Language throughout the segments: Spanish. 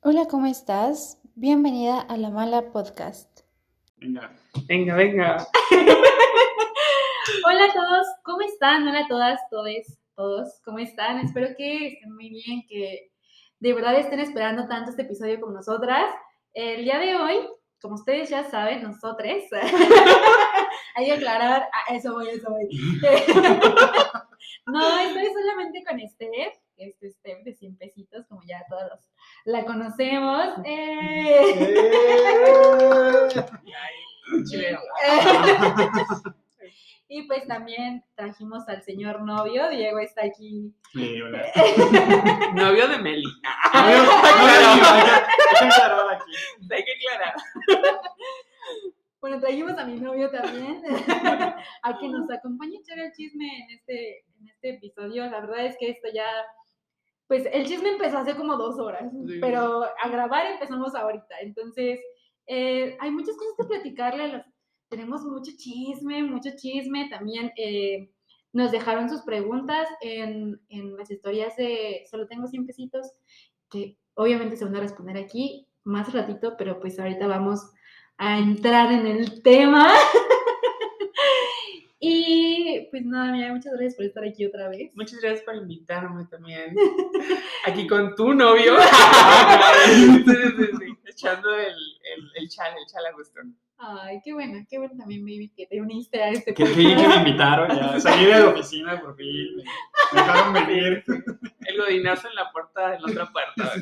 Hola, ¿cómo estás? Bienvenida a La Mala Podcast. Venga. Venga, venga. Hola a todos, ¿cómo están? Hola a todas, todes, todos, ¿cómo están? Espero que estén muy bien, que de verdad estén esperando tanto este episodio como nosotras. El día de hoy, como ustedes ya saben, nosotros, hay que aclarar, ah, eso voy, eso voy. no, estoy solamente con Steph, este Steph de 100 pesitos, como ya todos la conocemos. Eh. Y pues también trajimos al señor novio, Diego está aquí. Sí, hola. Novio de Meli. Hay que aclarar aquí. Hay que aclarar. Bueno, trajimos a mi novio también, a que nos acompañe a echar el chisme en este, en este episodio. La verdad es que esto ya, pues el chisme empezó hace como dos horas, Sí. pero a grabar empezamos ahorita. Entonces, eh, hay muchas cosas que platicarle. los- tenemos mucho chisme, mucho chisme. También eh, nos dejaron sus preguntas en, en las historias de Solo tengo 100 pesitos, que obviamente se van a responder aquí más ratito, pero pues ahorita vamos a entrar en el tema. pues nada, mira, muchas gracias por estar aquí otra vez. Muchas gracias por invitarme también. Aquí con tu novio. Sí, sí, sí. Echando el, el, el chal, el chal a gusto. Ay, qué bueno, qué bueno también, baby, que te uniste a este Que, que, podcast. que me invitaron ya. Salí de la oficina por fin. Me dejaron venir. El godinazo en la puerta, en la otra puerta.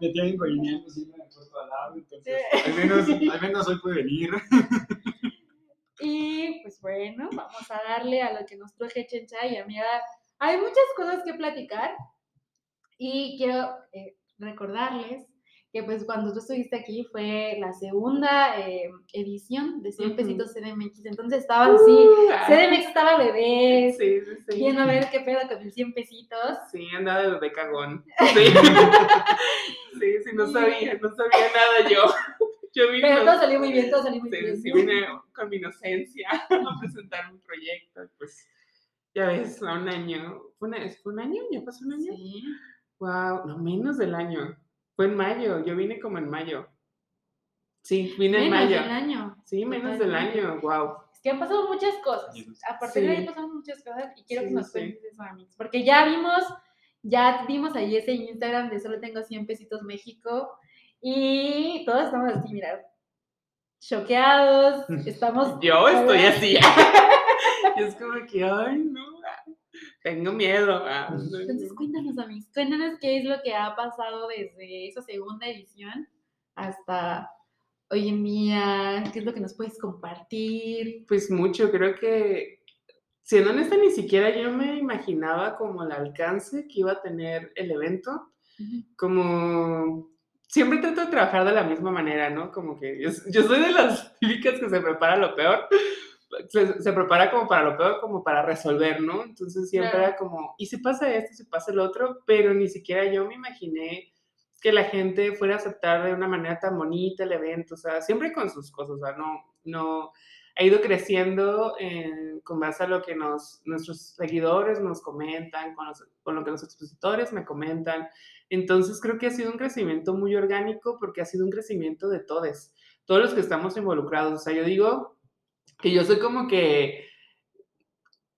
Me tienen el puesto al lado. Entonces, al menos, al menos hoy pude venir. Y pues bueno, vamos a darle a lo que nos truje Chencha y amiga. Hay muchas cosas que platicar y quiero eh, recordarles que pues cuando tú estuviste aquí fue la segunda eh, edición de 100 Ujú. pesitos CDMX, entonces estaban así, Uh. CDMX estaba bebé, Sí, sí, sí. viendo a ver qué pedo con el 100 pesitos. Sí, andaba de bebé cagón. Sí. sí, sí, no sabía, no sabía nada yo. Yo vine, Pero todo salió muy bien, todo salió muy sí, bien. sí, vine con mi inocencia a presentar un proyecto. Pues ya ves, a un año. ¿Fue, una- ¿Fue un año? ¿Ya pasó un año? Sí. Wow, no menos del año. Fue en mayo, yo vine como en mayo. Sí, vine en Menos mayo. del año. Sí, menos del año, wow. Es que han pasado muchas cosas. Yes. A partir de ahí Sí. pasaron muchas cosas y quiero Sí, que nos sí, sí. cuentes eso, Amix. Porque ya vimos, ya vimos ahí ese Instagram de solo tengo 100 pesitos México y todos estamos así, mira, choqueados, estamos... Yo estoy así. Y es como que, ay, no, ah, tengo miedo. ah, Entonces no. cuéntanos, Amix, cuéntanos qué es lo que ha pasado desde esa segunda edición hasta hoy en día, qué es lo que nos puedes compartir. Pues mucho, creo que, siendo honesta, ni siquiera yo me imaginaba como el alcance que iba a tener el evento. Como siempre trato de trabajar de la misma manera, ¿no? Como que yo, yo soy de las típicas que se prepara lo peor. Se, se prepara como para lo peor, como para resolver, ¿no? Entonces siempre Claro. era como, ¿y si pasa esto, si pasa el otro? Pero ni siquiera yo me imaginé que la gente fuera a aceptar de una manera tan bonita el evento, o sea, siempre con sus cosas, o sea, no, no, ha ido creciendo eh, con base a lo que nos, nuestros seguidores nos comentan, con, los- con lo que los expositores me comentan. Entonces creo que ha sido un crecimiento muy orgánico porque ha sido un crecimiento de todos, todos los que estamos involucrados. O sea, yo digo que yo soy como que,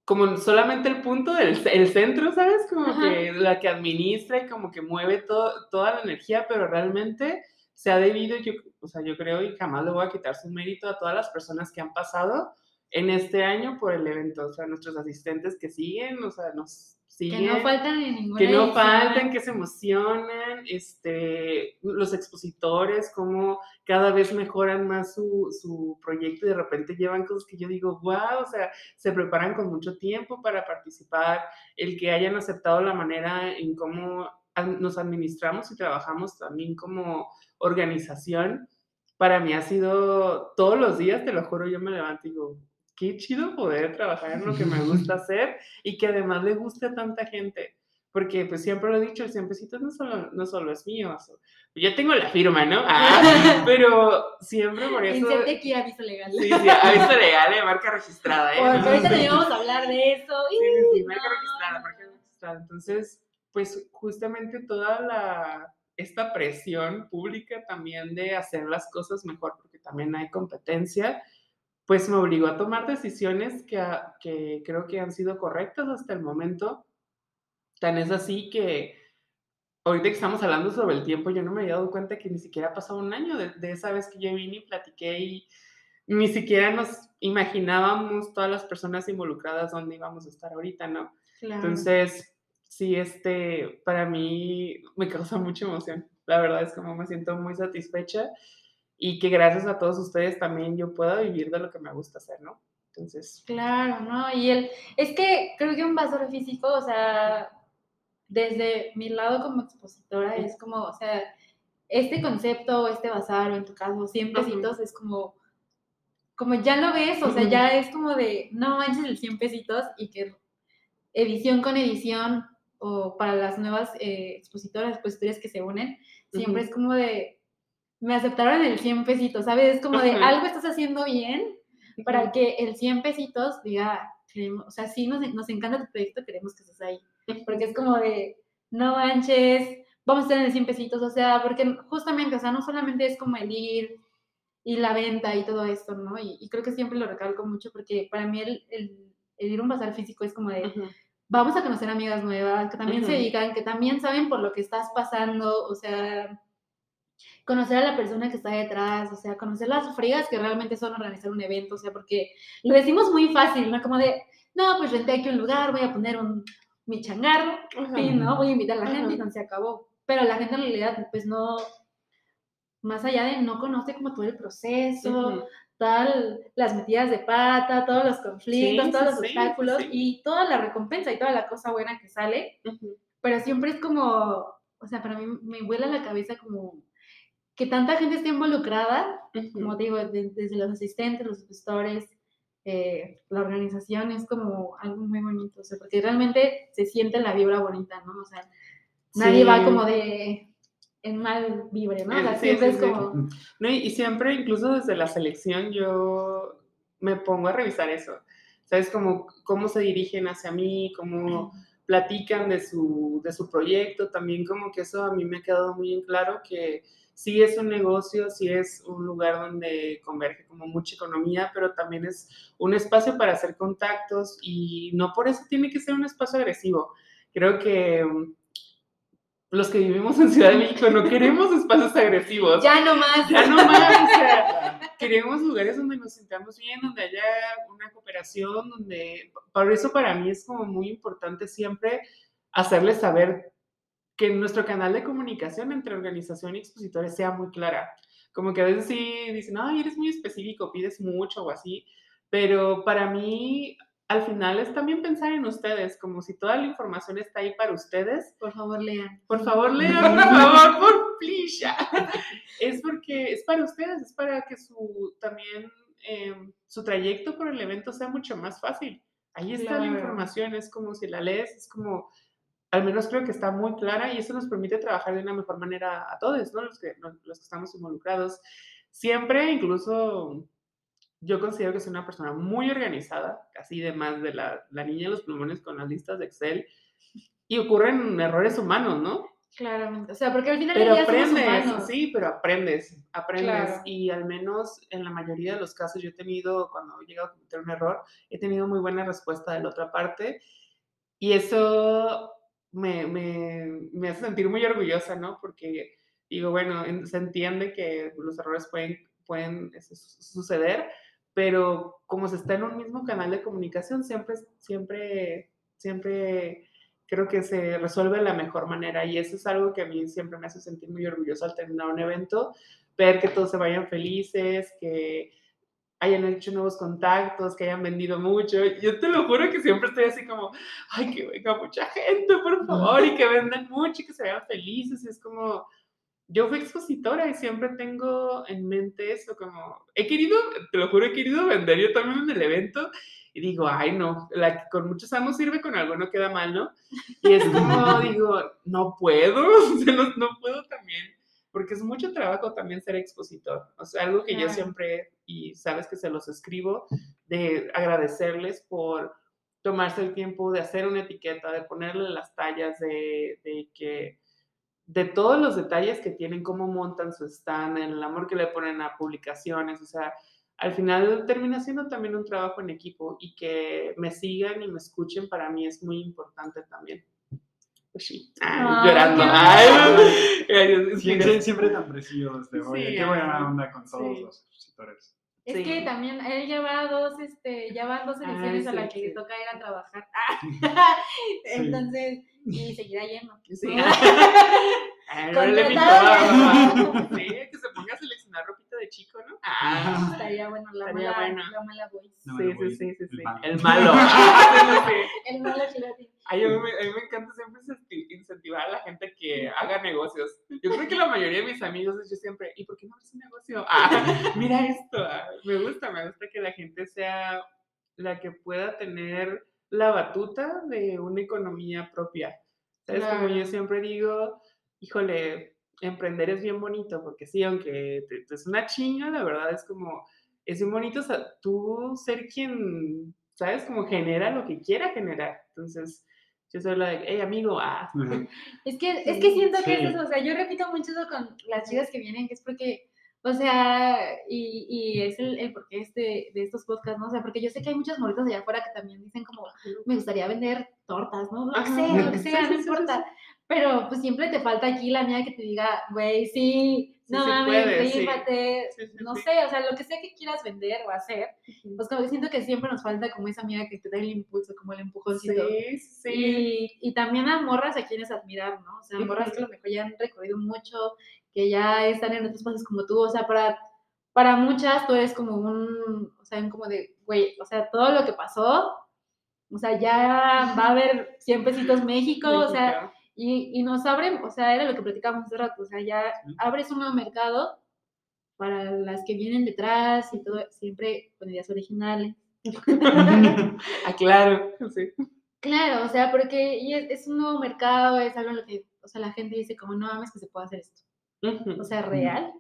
como solamente el punto del el centro, ¿sabes? Como Ajá. que la que administra y como que mueve todo, toda la energía, pero realmente se ha debido, yo, o sea, yo creo y jamás le voy a quitar su mérito a todas las personas que han pasado en este año por el evento, o sea, nuestros asistentes que siguen, o sea, nos Que no faltan en ninguna que no edición. faltan, que se emocionan, este, los expositores, cómo cada vez mejoran más su, su proyecto y de repente llevan cosas que yo digo, wow, o sea, se preparan con mucho tiempo para participar, el que hayan aceptado la manera en cómo nos administramos y trabajamos también como organización, para mí ha sido todos los días, te lo juro, yo me levanto y digo, qué chido poder trabajar en lo que me gusta hacer y que además le guste a tanta gente. Porque pues siempre lo he dicho, el 100 pesitos no solo, no solo es mío. so- yo tengo la firma, ¿no? Ah, pero siempre por eso... Inserte aquí aviso legal. Sí, sí, aviso legal, de marca registrada, ¿eh? Porque ahorita también vamos a hablar de eso. Sí, sí, sí, ¡Ih, marca no! registrada, marca registrada. Entonces, pues justamente toda la esta presión pública también de hacer las cosas mejor, porque también hay competencia, pues me obligó a tomar decisiones que, que creo que han sido correctas hasta el momento. Tan es así que ahorita que estamos hablando sobre el tiempo, yo no me había dado cuenta que ni siquiera ha pasado un año de, de esa vez que yo vine y platiqué y ni siquiera nos imaginábamos todas las personas involucradas donde íbamos a estar ahorita, ¿no? Claro. Entonces, sí, este, para mí me causa mucha emoción. La verdad es como me siento muy satisfecha y que gracias a todos ustedes también yo pueda vivir de lo que me gusta hacer, ¿no? Entonces. Claro, ¿no? Y el, es que creo que un bazar físico, o sea, desde mi lado como expositora es como, o sea, este concepto, este bazar, o en tu caso, 100 pesitos, es como, como ya lo ves, o sea, ya es como de, no manches el 100 pesitos y que edición con edición o para las nuevas eh, expositoras, expositores que se unen, siempre es como de, me aceptaron el 100 pesitos, ¿sabes? Es como de, algo estás haciendo bien para que el 100 pesitos diga, queremos, o sea, sí nos, nos encanta tu proyecto, queremos que estés ahí. Porque es como de, no manches, vamos a estar en el 100 pesitos, o sea, porque justamente, o sea, no solamente es como el ir y la venta y todo esto, ¿no? Y, y creo que siempre lo recalco mucho porque para mí el, el, el ir a un bazar físico es como de, vamos a conocer amigas nuevas, que también se dedican, que también saben por lo que estás pasando, o sea, conocer a la persona que está detrás, o sea, conocer las frigas que realmente son organizar un evento, o sea, porque lo decimos muy fácil, ¿no? Como de, no, pues renté aquí un lugar, voy a poner un, mi changarro, fin, ¿no? Voy a invitar a la gente y se acabó. Pero la gente en realidad, pues no, más allá de no conoce como todo el proceso, tal, las metidas de pata, todos los conflictos, Sí, todos sí, los obstáculos sí. y toda la recompensa y toda la cosa buena que sale, pero siempre es como, o sea, para mí me vuela la cabeza como que tanta gente esté involucrada, como digo, de- desde los asistentes, los gestores, eh, la organización es como algo muy bonito, o sea, porque realmente se siente la vibra bonita, ¿no? O sea, nadie va como de en mal vibre, ¿no? O sea, sí, siempre sí, es como, No, y, y siempre, incluso desde la selección, yo me pongo a revisar eso. ¿Sabes? Como cómo se dirigen hacia mí, cómo platican de su, de su proyecto, también como que eso a mí me ha quedado muy en claro que sí es un negocio, sí es un lugar donde converge como mucha economía, pero también es un espacio para hacer contactos y no por eso tiene que ser un espacio agresivo. Creo que mm, los que vivimos en Ciudad de México no queremos espacios agresivos. ya no más. Ya no más, o sea, queremos lugares donde nos sintamos bien, donde haya una cooperación, donde, por eso para mí es como muy importante siempre hacerles saber que nuestro canal de comunicación entre organización y expositores sea muy clara. Como que a veces sí dicen, ay, eres muy específico, pides mucho o así, pero para mí al final es también pensar en ustedes, como si toda la información está ahí para ustedes, Por favor, lean. por favor, lean, por favor, por please, ya. Es porque es para ustedes, es para que su también eh, su trayecto por el evento sea mucho más fácil. Ahí está la Claro. información, es como si la lees, es como, al menos creo que está muy clara y eso nos permite trabajar de una mejor manera a todos, ¿no? Los que, los que estamos involucrados. Siempre, incluso yo considero que soy una persona muy organizada, casi de más de la, la niña de los plumones con las listas de Excel, y ocurren errores humanos, ¿no? Claramente. O sea, porque al final Pero del día somos aprendes, humanos. sí, pero aprendes, aprendes. Claro. Y al menos en la mayoría de los casos yo he tenido, cuando he llegado a cometer un error, he tenido muy buena respuesta de la otra parte. Y eso me, me, me hace sentir muy orgullosa, ¿no? Porque digo, bueno, en- se entiende que los errores pueden, pueden este, su- suceder, pero como se está en un mismo canal de comunicación, siempre, siempre, siempre creo que se resuelve de la mejor manera y eso es algo que a mí siempre me hace sentir muy orgulloso al terminar un evento, ver que todos se vayan felices, que hayan hecho nuevos contactos, que hayan vendido mucho. Yo te lo juro que siempre estoy así como, ay, que venga mucha gente, por favor, y que vendan mucho y que se vean felices. Y es como, yo fui expositora y siempre tengo en mente eso, como, he querido, te lo juro, he querido vender yo también en el evento y digo, ay, no, la que con muchos amos sirve, con algo no queda mal, ¿no? Y es como, digo, no puedo, no, no puedo también, porque es mucho trabajo también ser expositor. O sea, algo que yo siempre, y sabes que se los escribo, de agradecerles por tomarse el tiempo de hacer una etiqueta, de ponerle las tallas, de, de que de todos los detalles que tienen, cómo montan su stand, el amor que le ponen a publicaciones, o sea, al final termina siendo también un trabajo en equipo y que me sigan y me escuchen para mí es muy importante también. Pues sí, Ay, Ay, llorando. qué Ay, ay, es que- Siempre, siempre tan preciosos. De, oye, Sí, qué buena onda con todos Sí. los expositores. Es Sí. que también él lleva dos, este, ya van dos Ay, ediciones a sí, las que sí. le toca ir a trabajar. Entonces, y seguirá yendo. Sí. Ay, no le. Sí, que se ponga a seleccionar ropita de chico, ¿no? Ah, Estaría bueno, la Estaría mala, bueno. la mala voice. No, sí, el sí, sí, sí, el sí. malo. El malo. Ah. El malo chilati. Ay, a, mí me, a mí me encanta siempre incenti- incentivar a la gente que haga negocios. Yo creo que la mayoría de mis amigos, yo siempre, ¿y por qué no abres un negocio? Ah, mira esto. ah, me gusta, me gusta que la gente sea la que pueda tener la batuta de una economía propia. ¿Sabes? Como yo siempre digo, híjole, emprender es bien bonito, porque sí, aunque te- te es una chinga, la verdad es como, es bien bonito o sea, tú ser quien, ¿sabes? Como genera lo que quiera generar. Entonces, yo soy la de, hey, amigo, ah. Es que, es que siento que es eso, o sea, yo repito mucho eso con las chicas que vienen, que es porque, o sea, y, y es el, el porqué este, de estos podcasts, ¿no? O sea, porque yo sé que hay muchos morritos allá afuera que también dicen como, me gustaría vender tortas, ¿no? Lo que sea, lo que Sí, sea, sí, no importa. Pero pues siempre te falta aquí la mía que te diga, güey, sí, Sí no se mames, puede, sí. rífate, Sí, sí, no sí. sé, o sea, lo que sea que quieras vender o hacer, pues como que siento que siempre nos falta como esa amiga que te da el impulso, como el Sí, empujoncito. sí. Y, y también a morras a quienes admirar, ¿no? O sea, morras que a lo mejor ya han recorrido mucho, que ya están en otros pasos como tú, o sea, para, para muchas tú eres como un, o sea, como de, güey, o sea, todo lo que pasó, o sea, ya va a haber 100 pesitos México, o sea, México. Y, y nos abren, o sea, era lo que platicábamos hace rato, o sea, ya abres un nuevo mercado para las que vienen detrás y todo, siempre con ideas originales. Ah, claro, sí. Claro, o sea, porque y es, es un nuevo mercado, es algo en lo que, o sea, la gente dice como, no mames que se puede hacer esto, o sea, real.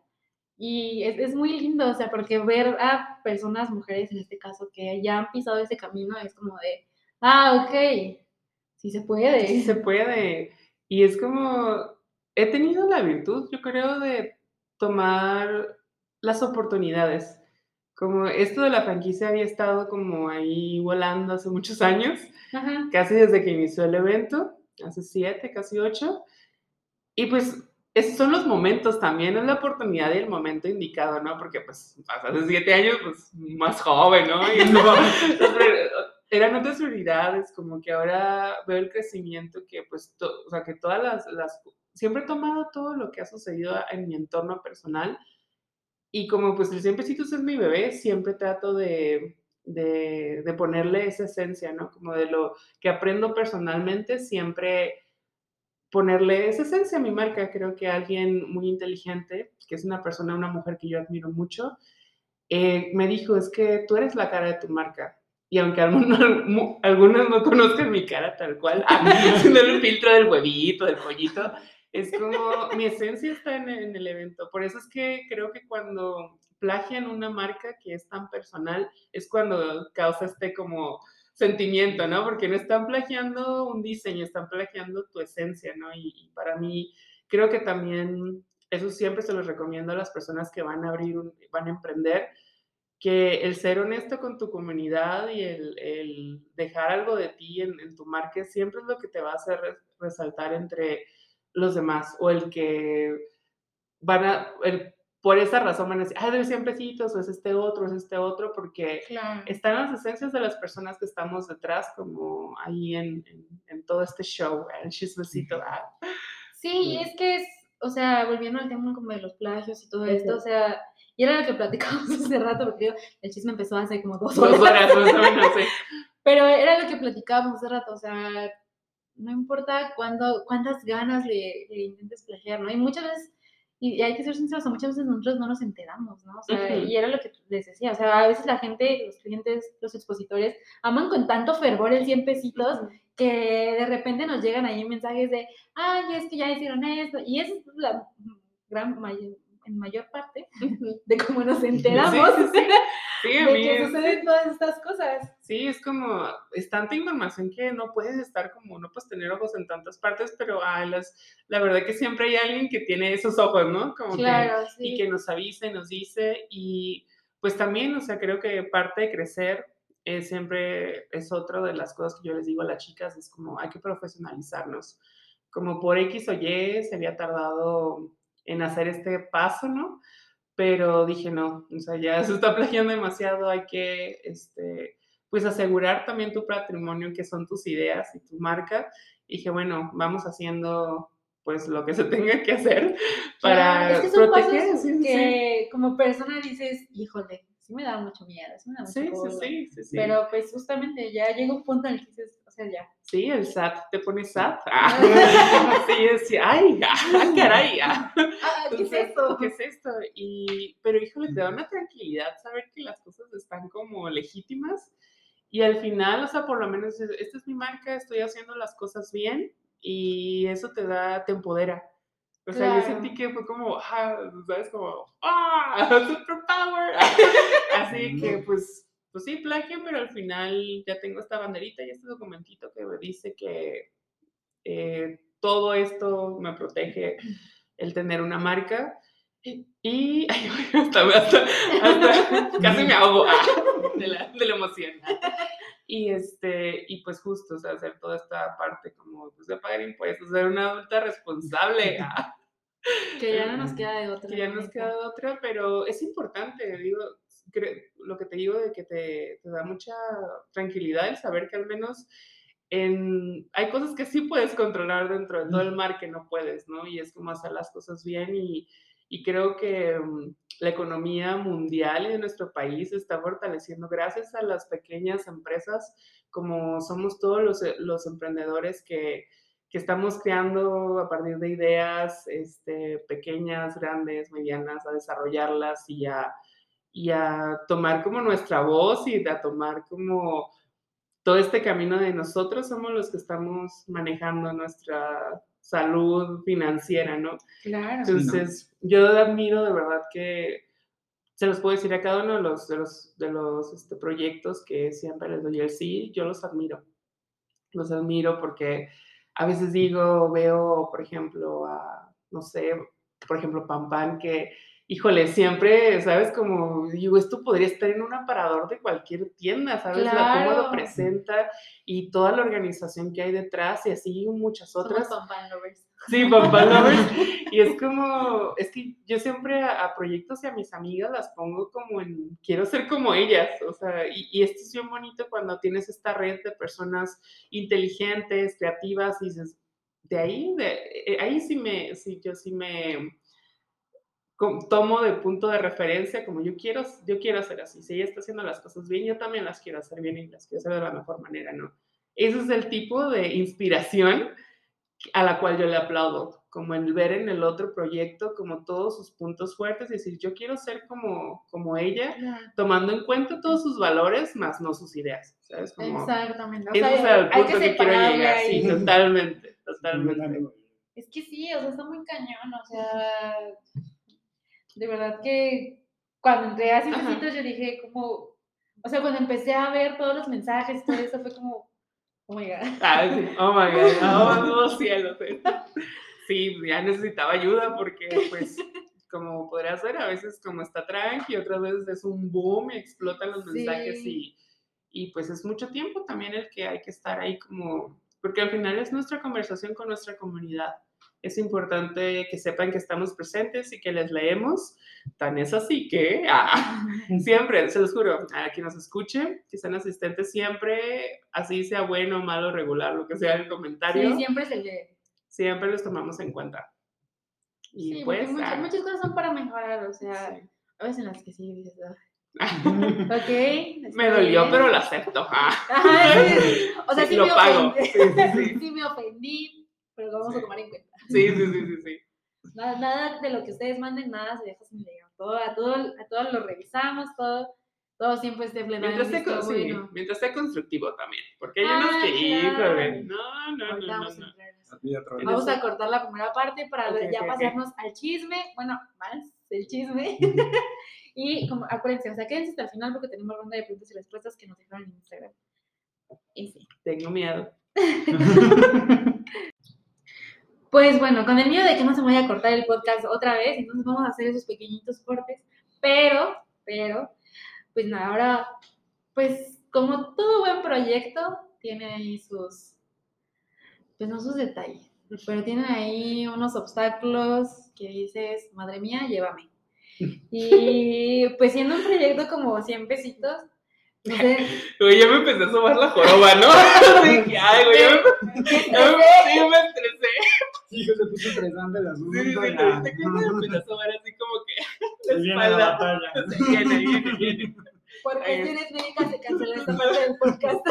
Y es, es muy lindo, o sea, porque ver a personas, mujeres en este caso, que ya han pisado ese camino, es como de, ah, ok, sí se puede. Sí se puede. Y es como, he tenido la virtud, yo creo, de tomar las oportunidades. Como esto de la franquicia había estado como ahí volando hace muchos años, Ajá. casi desde que inició el evento, hace siete, casi ocho. Y pues esos son los momentos también, es la oportunidad y el momento indicado, ¿no? Porque pues hace siete años, pues más joven, ¿no? Y no, eran otras prioridades, como que ahora veo el crecimiento que pues, o sea, que todas las, las, siempre he tomado todo lo que ha sucedido en mi entorno personal y como pues el 100 pesitos es mi bebé, siempre trato de, de, de ponerle esa esencia, ¿no? Como de lo que aprendo personalmente, siempre ponerle esa esencia a mi marca. Creo que alguien muy inteligente, que es una persona, una mujer que yo admiro mucho, eh, me dijo, es que tú eres la cara de tu marca. Y aunque algunos, algunos no conozcan mi cara tal cual, haciendo el filtro del huevito, del pollito, es como mi esencia está en, en el evento. Por eso es que creo que cuando plagian una marca que es tan personal, es cuando causa este como sentimiento, ¿no? Porque no están plagiando un diseño, están plagiando tu esencia, ¿no? Y, y para mí, creo que también, eso siempre se los recomiendo a las personas que van a abrir, un- van a emprender, que el ser honesto con tu comunidad y el, el dejar algo de ti en, en tu marca siempre es lo que te va a hacer res- resaltar entre los demás o el que van a, el- por esa razón van a decir, ah, de 100 pesitos, o es este otro, es este otro, porque Claro. están las esencias de las personas que estamos detrás, como ahí en, en- en todo este show, el chismecito. ah. Sí, y es que es, o sea, volviendo al tema como de los plagios y todo esto, o sea, y era lo que platicábamos hace rato, porque digo, el chisme empezó hace como dos horas. Dos horas, o menos, sí. Pero era lo que platicábamos hace rato, o sea, no importa cuándo, cuántas ganas le, le intentes plagiar, ¿no? Y muchas veces, y hay que ser sinceros, muchas veces nosotros no nos enteramos, ¿no? O sea, y era lo que les decía, o sea, a veces la gente, los clientes, los expositores, aman con tanto fervor el 100 pesitos que de repente nos llegan ahí mensajes de, ay, es que ya hicieron esto, y esa es la gran mayor, en mayor parte de cómo nos enteramos Sí, sí, sí. De mí que suceden todas estas cosas. Sí, es como, es tanta información que no puedes estar como, no puedes tener ojos en tantas partes, pero ay, las, la verdad que siempre hay alguien que tiene esos ojos, ¿no? Como que- Claro, y sí. que nos avisa y nos dice, y pues también, o sea, creo que parte de crecer eh, siempre es otra de las cosas que yo les digo a las chicas, es como hay que profesionalizarnos. Como por X o Y se había tardado en hacer este paso, ¿no? Pero dije, no, o sea, ya se está plagiando demasiado, hay que, este, pues asegurar también tu patrimonio, que son tus ideas y tu marca. Y dije, bueno, vamos haciendo pues lo que se tenga que hacer para Claro, es que son proteger. pasos sí. que como persona dices, híjole, sí me da mucho miedo, sí me mucho Sí, sí, culo". sí, sí, sí. Pero pues justamente ya llega un punto en el que dices, o sea, ya. Sí, el SAT, te pone SAT. Ah, sí, yo decía, ay, ah, caray. ah". ¿qué es esto? ¿Qué es esto? Y, pero híjole, te da una tranquilidad saber que las cosas están como legítimas y al final, o sea, por lo menos, esta es mi marca, estoy haciendo las cosas bien y eso te da, te empodera. O sea, yo sentí que fue como, ah, ¿sabes? Como, ¡ah! ¡Superpower! Así que, pues, pues sí, plagio, pero al final ya tengo esta banderita y este documentito que me dice que eh, todo esto me protege el tener una marca. Y, y- ay, hasta, hasta- hasta casi me ahogo ah, de, la, de la emoción. Y, este, y pues justo, o sea, hacer toda esta parte como pues, de pagar impuestos, ser una adulta responsable. ah, Que ya no nos queda de otra. que ya nos queda otra, pero es importante, digo, lo que te digo de que te, te da mucha tranquilidad el saber que al menos en, hay cosas que sí puedes controlar dentro de todo el mar que no puedes, ¿no? Y es como hacer las cosas bien y, y creo que mm, la economía mundial y de nuestro país se está fortaleciendo gracias a las pequeñas empresas, como somos todos los, los emprendedores que, que estamos creando a partir de ideas este, pequeñas, grandes, medianas, a desarrollarlas y a, y a tomar como nuestra voz y a tomar como todo este camino de nosotros somos los que estamos manejando nuestra salud financiera, ¿no? Claro. Entonces, yo admiro de verdad que se los puedo decir a cada uno de los, de los, de los este, proyectos que siempre les doy el sí, yo los admiro. Los admiro porque a veces digo, veo, por ejemplo, a, no sé, por ejemplo, Pam Pam, que, híjole, siempre, ¿sabes? Como, digo, esto podría estar en un aparador de cualquier tienda, ¿sabes? La, cómo lo Claro. presenta y toda la organización que hay detrás y así muchas Somos otras. Pam lovers. Sí, papá lovers. Y es como, es que yo siempre a, a proyectos y a mis amigas las pongo como en, quiero ser como ellas, o sea, y, y esto es bien bonito cuando tienes esta red de personas inteligentes, creativas, y dices, de ahí, de, eh, ahí sí me, sí, yo sí me tomo de punto de referencia, como yo quiero, yo quiero hacer así, si ella está haciendo las cosas bien, yo también las quiero hacer bien y las quiero hacer de la mejor manera, ¿no? Ese es el tipo de inspiración a la cual yo le aplaudo, como el ver en el otro proyecto como todos sus puntos fuertes y decir, yo quiero ser como, como ella, tomando en cuenta todos sus valores, más no sus ideas, ¿sabes? Como, Exactamente. O ese es sea, el punto que que, quiero llegar, ahí. sí, totalmente, totalmente. Es que sí, o sea, está muy cañón, o sea, de verdad que cuando entré a Ajá. Cintecitos yo dije como, o sea, cuando empecé a ver todos los mensajes, todo eso fue como, oh my god. Sí. Oh my God, oh, oh, cielo. sí. Ya necesitaba ayuda porque, pues, como podrías ver, a veces como está tranqui, otras veces es un boom y explotan los mensajes y, y pues es mucho tiempo también el que hay que estar ahí como, porque al final es nuestra conversación con nuestra comunidad. Es importante que sepan que estamos presentes y que les leemos. Tan es así que, ah, siempre, se los juro, a quien nos escuche, que sean asistentes, siempre, así sea bueno, malo, regular, lo que sea el comentario, Sí, siempre se lee. siempre los tomamos en cuenta. Y Sí, pues, muchas, ah, muchas cosas son para mejorar, o sea, sí. a veces en las que sí dices, "Ah, ok. me dolió, bien". pero lo acepto. ah. Ajá, sí, o sea, Sí, lo me pago. ofendí. Sí, sí, sí. Sí me ofendí, pero lo vamos a Sí. tomar en cuenta. Sí, sí, sí, sí, sí. Nada, nada de lo que ustedes manden, nada se deja sin leer. Todo, a, todo, a todos lo revisamos, todo, todo siempre esté Mientras sea, visto con- sí, bueno. mientras sea constructivo también. Porque hay Ah, unos que, claro. híjole, no, no, no, no, vamos a no. Vamos a cortar la primera parte para Ok, ya ok, ok. pasarnos al chisme. Bueno, más el chisme. y como, acuérdense, o sea, quédense hasta el final porque tenemos ronda de preguntas y respuestas que nos dejaron en Instagram. Y sí. Tengo miedo. Pues bueno, con el miedo de que no se me vaya a cortar el podcast otra vez, entonces vamos a hacer esos pequeñitos cortes. Pero, pero, pues nada, ahora, pues como todo buen proyecto, tiene ahí sus, pues no sus detalles, pero tiene ahí unos obstáculos que dices, madre mía, llévame. Y pues siendo un proyecto como 100 pesitos, no sé, Güey, ya me empecé a sobar la joroba, ¿no? Dije, ay, güey, ya me, ya me- sí, se puso interesante el asunto. Sí, sí, sí. ¿te acuerdas? Me empecé a sobar así como que la viene la batalla. Viene, viene, viene. por cuestiones médicas se canceló esta parte del podcast.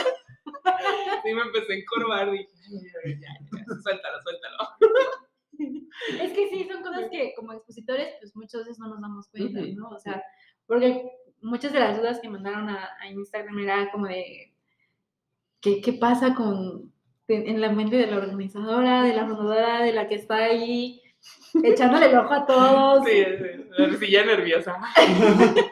Sí, me empecé a encorvar. Dije, ya, ya, suéltalo, suéltalo. Es que sí, son cosas que como expositores, pues muchas veces no nos damos cuenta. ¿no? O sea, porque muchas de las dudas que mandaron a, a Instagram era como de, ¿qué, qué pasa con, en, la mente de la organizadora, de la fundadora, de la que está ahí echándole el ojo a todos? Sí, sí, la silla nerviosa.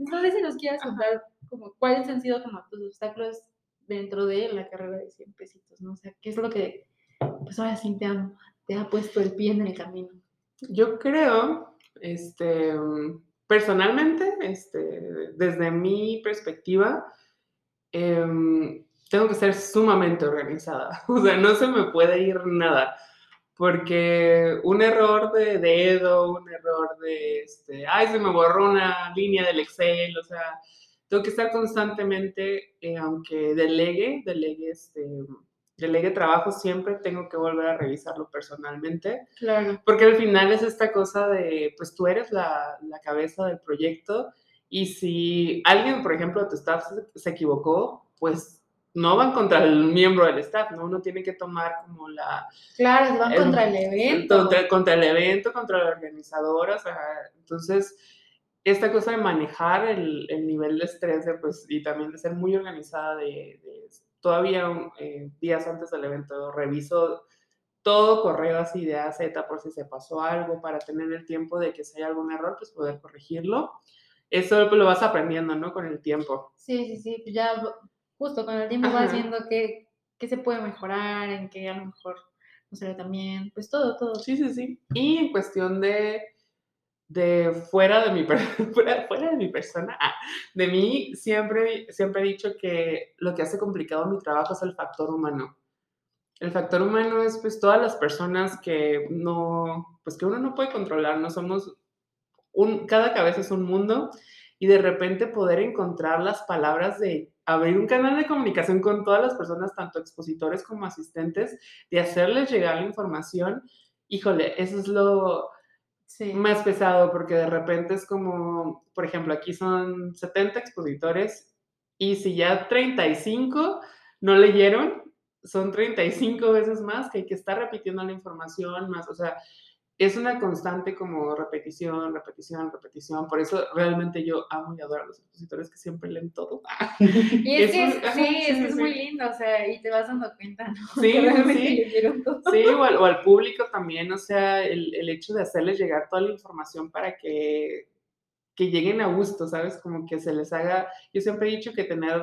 No sé si nos quieras contar como cuáles han sido como tus obstáculos dentro de la carrera de 100 pesitos, ¿no? O sea, ¿qué es lo que, pues ahora sí te ha, te ha puesto el pie en el camino? Yo creo, este, personalmente, este, desde mi perspectiva, em, tengo que ser sumamente organizada. O sea, no se me puede ir nada. Porque un error de dedo, un error de, este, ay, se me borró una línea del Excel, o sea, tengo que estar constantemente, eh, aunque delegue, delegue, este, delegue trabajo, siempre tengo que volver a revisarlo personalmente. Claro. Porque al final es esta cosa de, pues tú eres la, la cabeza del proyecto y si alguien, por ejemplo, de tu staff se, se equivocó, pues no van contra el miembro del staff, ¿no? Uno tiene que tomar como la... Claro, van El- contra el evento. Contra, contra el evento, contra la organizadora, o sea, entonces esta cosa de manejar el, el nivel de estrés de, pues, y también de ser muy organizada de, de todavía eh, días antes del evento, reviso todo correo así de A Z por si se pasó algo, para tener el tiempo de que si hay algún error, pues poder corregirlo. Eso lo vas aprendiendo, ¿no? Con el tiempo. Sí, sí, sí, ya justo con el tiempo vas Ajá. viendo qué, qué se puede mejorar, en qué a lo mejor no sale tan bien, pues todo, todo. Sí, sí, sí. Y en cuestión de, de fuera de mi, fuera, fuera de mi persona, ah, de mí siempre, siempre he dicho que lo que hace complicado mi trabajo es el factor humano. El factor humano es pues todas las personas que no, pues que uno no puede controlar, no somos, un, cada cabeza es un mundo y de repente poder encontrar las palabras de abrir un canal de comunicación con todas las personas, tanto expositores como asistentes, de hacerles llegar la información, híjole, eso es lo Sí. más pesado porque de repente es como, por ejemplo, aquí son 70 expositores y si ya 35 no leyeron, son 35 veces más que hay que estar repitiendo la información más, o sea, es una constante como repetición, repetición, repetición. Por eso realmente yo amo y adoro a los expositores que siempre leen todo. Y es que sí, sí, sí, es sí. muy lindo, o sea, y te vas dando cuenta, ¿no? Sí, sí, sí. leyeron todo. Sí, o al, o al público también, o sea, el, el hecho de hacerles llegar toda la información para que, que lleguen a gusto, ¿sabes? Como que se les haga, yo siempre he dicho que tener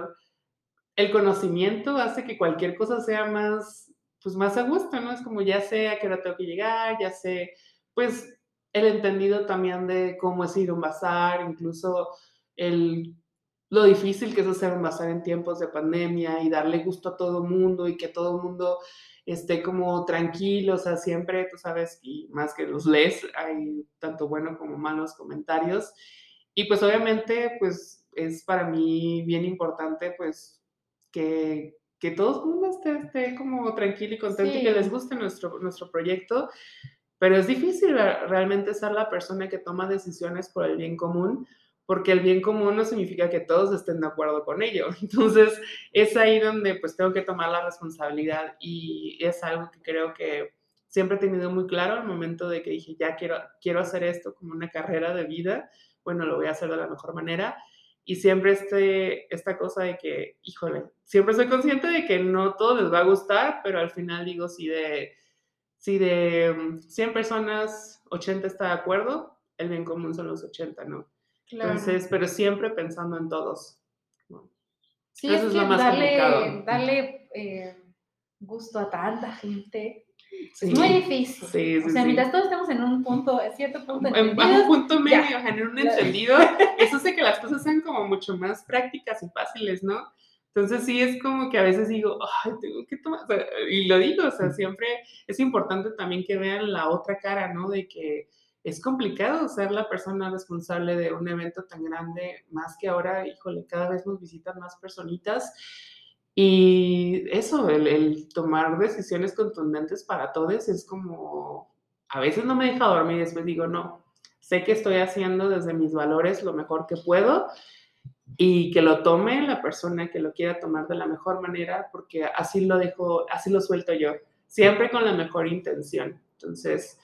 el conocimiento hace que cualquier cosa sea más, pues más a gusto, ¿no? Es como ya sé a qué hora tengo que llegar, ya sé, pues el entendido también de cómo es ir a un bazar, incluso el, lo difícil que es hacer un bazar en tiempos de pandemia y darle gusto a todo mundo y que todo mundo esté como tranquilo, o sea, siempre, tú sabes, y más que los lees, hay tanto bueno como malos comentarios. Y pues obviamente, pues es para mí bien importante, pues, que, que todo el mundo esté, esté como tranquilo y contento y que les guste nuestro, nuestro proyecto. Pero es difícil re- realmente ser la persona que toma decisiones por el bien común, porque el bien común no significa que todos estén de acuerdo con ello. Entonces, es ahí donde pues tengo que tomar la responsabilidad y es algo que creo que siempre he tenido muy claro al momento de que dije, ya quiero, quiero hacer esto como una carrera de vida, bueno, lo voy a hacer de la mejor manera. Y siempre este, esta cosa de que, híjole, siempre soy consciente de que no todo les va a gustar, pero al final digo, si de, si de mm, 100 personas, 80 está de acuerdo, el bien común son los 80, ¿no? Claro. Entonces, pero siempre pensando en todos. ¿no? sí, eso es que lo más darle, complicado. darle eh, gusto a tanta gente Sí. es muy difícil. Sí, o sí, sea, sí. mientras todos estemos en un punto, en cierto punto En, un punto ya. medio, en un Ya. entendido, eso hace que las cosas sean como mucho más prácticas y fáciles, ¿no? Entonces sí es como que a veces digo, ay, tengo que tomar, o sea, y lo digo, o sea, siempre es importante también que vean la otra cara, ¿no? De que es complicado ser la persona responsable de un evento tan grande, más que ahora, híjole, cada vez nos visitan más personitas. Y eso, el, el tomar decisiones contundentes para todos es como, a veces no me deja dormir y después digo, no, sé que estoy haciendo desde mis valores lo mejor que puedo y que lo tome la persona que lo quiera tomar de la mejor manera, porque así lo dejo, así lo suelto yo, siempre con la mejor intención. Entonces,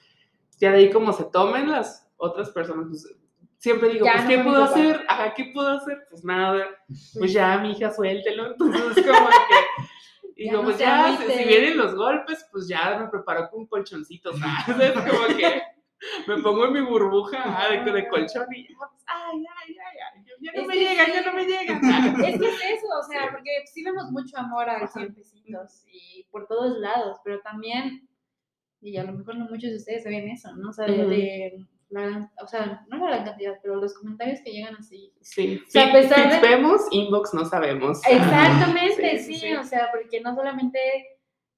ya de ahí como se tomen las otras personas, pues, siempre digo, Ya pues, no ¿qué culpa. hacer? Ajá, ¿qué puedo hacer? Pues nada, pues ya, mi hija, suéltelo. Entonces, como que, Ya digo, no pues ya, si, si vienen los golpes, pues ya me preparo con colchoncitos, ¿sabes? Como que me pongo en mi burbuja de, de colchón y ay, ay, ay, ay, ya no Es me llegan, ya no me llegan. Es que es eso, o sea, Sí. porque sí vemos mucho amor a los Ajá. 100 pesitos y por todos lados, pero también, y a lo mejor no muchos de ustedes saben eso, ¿no? O sea, de, la o sea, no la cantidad, pero los comentarios que llegan así. Sí, O sea, a pesar de- vemos, inbox no sabemos. Exactamente, Sí, sí, sí, sí. o sea, porque no solamente,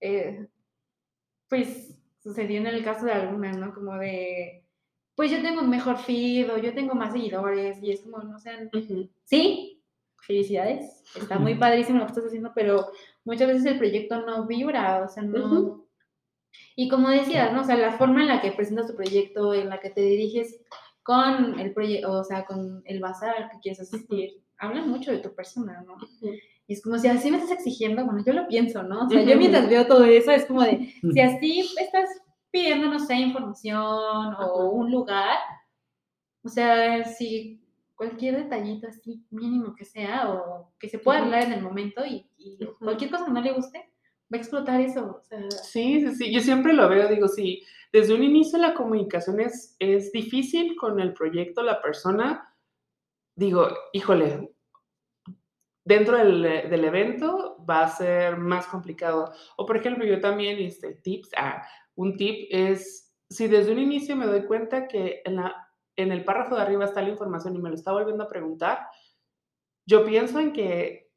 eh, pues, sucedió en el caso de alguna, ¿no? Como de, pues yo tengo un mejor feed o yo tengo más seguidores y es como, no sean, sí, felicidades, está muy padrísimo lo que estás haciendo, pero muchas veces el proyecto no vibra, o sea, no... Y como decías, ¿no? O sea, la forma en la que presentas tu proyecto, en la que te diriges con el proyecto, o sea, con el bazar que quieres asistir, habla mucho de tu persona, ¿no? Y es como si así me estás exigiendo, bueno, yo lo pienso, ¿no? O sea, yo mientras veo todo eso, es como de, si así estás pidiendo, no sé, información o un lugar, o sea, si cualquier detallito así mínimo que sea o que se pueda arreglar en el momento y, y cualquier cosa que no le guste, va a explotar eso, o sea, Sí, sí, sí, yo siempre lo veo, digo, sí, desde un inicio la comunicación es, es difícil con el proyecto, la persona, digo, híjole, dentro del, del evento va a ser más complicado. O por ejemplo, yo también, este, tips, ah, un tip es, si desde un inicio me doy cuenta que en, la, en el párrafo de arriba está la información y me lo está volviendo a preguntar, yo pienso en que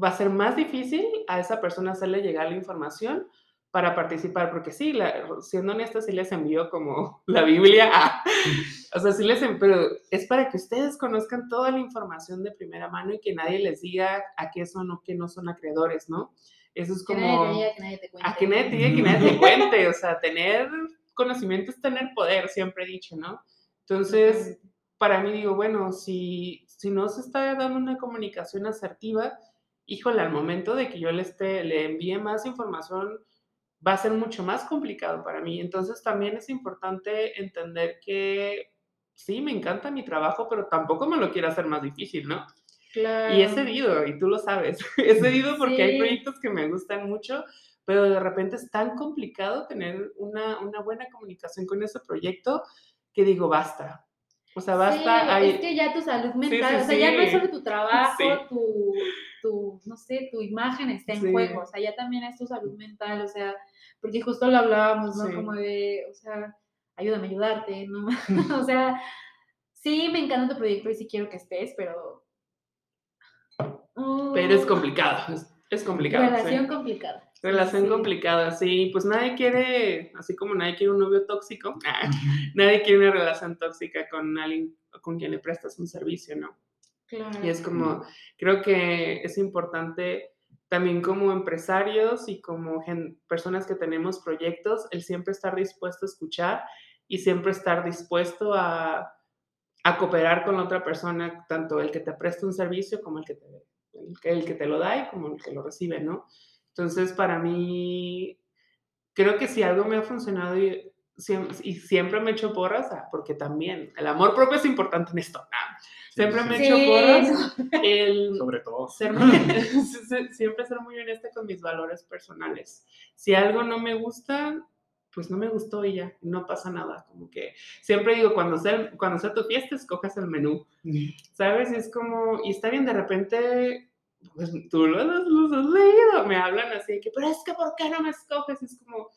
va a ser más difícil a esa persona hacerle llegar la información para participar, porque sí, la- siendo honesta, sí les envío como la Biblia, a- o sea, sí les envío, pero es para que ustedes conozcan toda la información de primera mano y que nadie les diga a qué son o qué no son acreedores, ¿no? Eso es que como... nadie te diga, que nadie te cuente. A que nadie te diga, que nadie te cuente, o sea, tener conocimiento es tener poder, siempre he dicho, ¿no? Entonces, para mí digo, bueno, si, si no se está dando una comunicación asertiva, híjole, al momento de que yo le, esté, le envíe más información, va a ser mucho más complicado para mí. Entonces, también es importante entender que sí, me encanta mi trabajo, pero tampoco me lo quiero hacer más difícil, ¿no? Claro. Y he cedido, y tú lo sabes, he cedido porque hay proyectos que me gustan mucho, pero de repente es tan complicado tener una, una buena comunicación con ese proyecto que digo, basta. O sea, basta. Sí, hay- es que ya tu salud mental, sí, o sea, ya no es solo tu trabajo, tu, tu, no sé, tu imagen está en Sí. juego, o sea, ya también es tu salud mental, o sea, porque justo lo hablábamos, ¿no? Sí. Como de, o sea, ayúdame a ayudarte, ¿no? o sea, sí, me encanta tu proyecto y sí quiero que estés, pero... Pero es complicado, es, es complicado. sí. Relación complicada. Relación sí. complicada, sí, pues nadie quiere, así como nadie quiere un novio tóxico, nadie quiere una relación tóxica con alguien con quien le prestas un servicio, ¿no? Claro. Y es como, creo que es importante también como empresarios y como gen- personas que tenemos proyectos, el siempre estar dispuesto a escuchar y siempre estar dispuesto a, a cooperar con la otra persona, tanto el que te presta un servicio como el que te, el que, el que te lo da y como el que lo recibe, ¿no? Entonces, para mí, creo que si algo me ha funcionado y, y siempre me echo porras, ah, porque también el amor propio es importante en esto. ah, Siempre me Sí, echo porras. El, Sobre todo. ser muy- sie- siempre ser muy honesta con mis valores personales. Si algo no me gusta, pues no me gustó y ya, no pasa nada. Como que siempre digo, cuando sea, cuando sea tu fiesta, escojas el menú, ¿sabes? Y es como, y está bien, de repente, pues tú los, los has leído, me hablan así de que, pero es que ¿por qué no me escoges? Es como,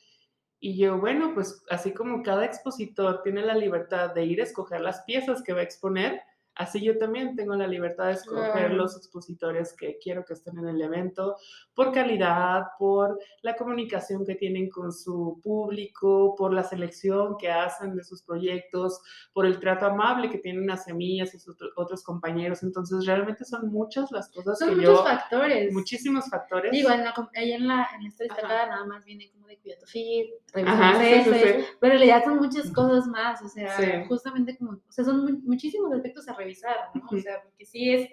y yo, bueno, pues así como cada expositor tiene la libertad de ir a escoger las piezas que va a exponer, Así yo también tengo la libertad de escoger los expositores que quiero que estén en el evento por calidad, por la comunicación que tienen con su público, por la selección que hacen de sus proyectos, por el trato amable que tienen hacia mí y hacia sus otro- otros compañeros. Entonces, realmente son muchas las cosas Son que muchos yo... factores. Muchísimos factores. Digo, en la, ahí en la, en Ajá. destacada nada más viene como de cuida tu feed, Ajá, revisamos sí, sí, sí. pero en realidad son muchas cosas más, o sea, justamente como, o sea, son mu- muchísimos aspectos a revisar, ¿no? O sea, porque sí es,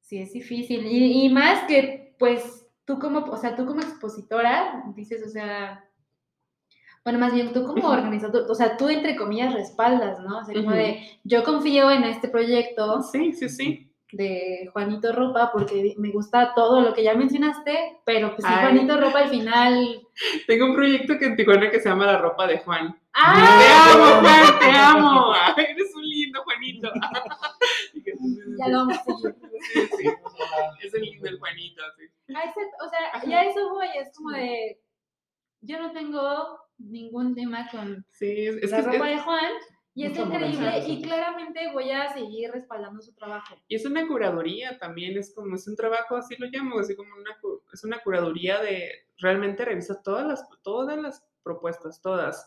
sí es difícil, y, y más que, pues, tú como, o sea, tú como expositora, dices, o sea, bueno, más bien tú como organizador, o sea, tú entre comillas respaldas, ¿no? O sea, como de, yo confío en este proyecto, Sí, sí, sí. de Juanito Ropa porque me gusta todo lo que ya mencionaste, pero pues sí. Juanito Ropa al final. Tengo un proyecto que en Tijuana que se llama La Ropa de Juan. Te ¡Ah! amo, Juan, te amo. Ay, Juanito. Ya lo vamos a seguir. Sí, sí. Es el lindo el Juanito, sí. A ese- o sea, ya eso voy, es como de. Yo no tengo ningún tema con Sí, es, la que ropa es, de Juan. Y es increíble y claramente voy a seguir respaldando su trabajo. y es una curaduría también, es como, es un trabajo, así lo llamo, así como una, es una curaduría de, realmente revisa todas las, todas las propuestas, todas.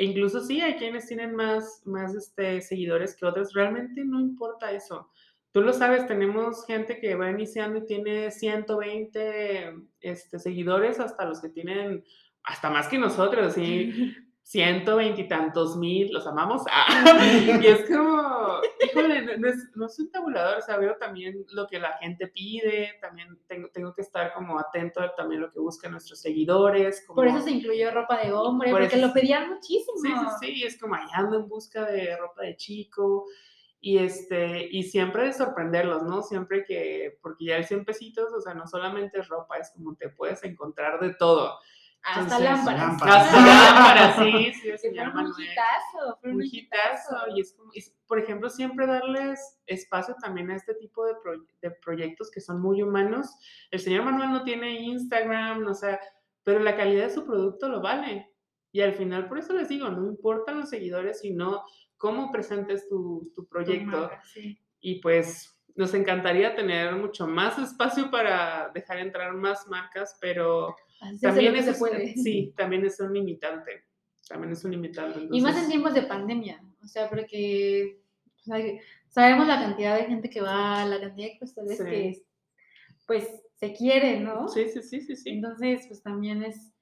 E incluso sí, hay quienes tienen más, más este, seguidores que otros, realmente no importa eso. Tú lo sabes, tenemos gente que va iniciando y tiene 120 este, seguidores, hasta los que tienen, hasta más que nosotros, así, ciento veintitantos mil, los amamos. Ah, y es como, híjole, no, no es, no es un tabulador, o sea, veo también lo que la gente pide, también tengo, tengo que estar como atento a también lo que buscan nuestros seguidores. Como, Por eso se incluyó ropa de hombre, Por porque eso- lo pedían muchísimo. Sí, sí, sí, es como ahí ando en busca de ropa de chico. Y, este, y siempre de sorprenderlos, ¿no? Siempre que, porque ya el 100 pesitos, o sea, no solamente es ropa, es como te puedes encontrar de todo. Hasta Entonces, lámparas. lámparas. Hasta lámparas, sí, sí, señor fueron un Manuel. hitazo, Un hitazo, y es como, es, por ejemplo, siempre darles espacio también a este tipo de, pro- de proyectos que son muy humanos. El señor Manuel no tiene Instagram, o sea, pero la calidad de su producto lo vale. Y al final, por eso les digo, no importan los seguidores, sino cómo presentes tu, tu Tu proyecto. marca, sí. Y pues nos encantaría tener mucho más espacio para dejar entrar más marcas, pero También eso se es- puede. sí, también es un limitante. También es un limitante. Y más en tiempos de pandemia, o sea, porque o sea, sabemos la cantidad de gente que va, la cantidad de Sí. que pues se quieren, ¿no? Sí, sí, sí, sí, sí. Entonces, pues también es,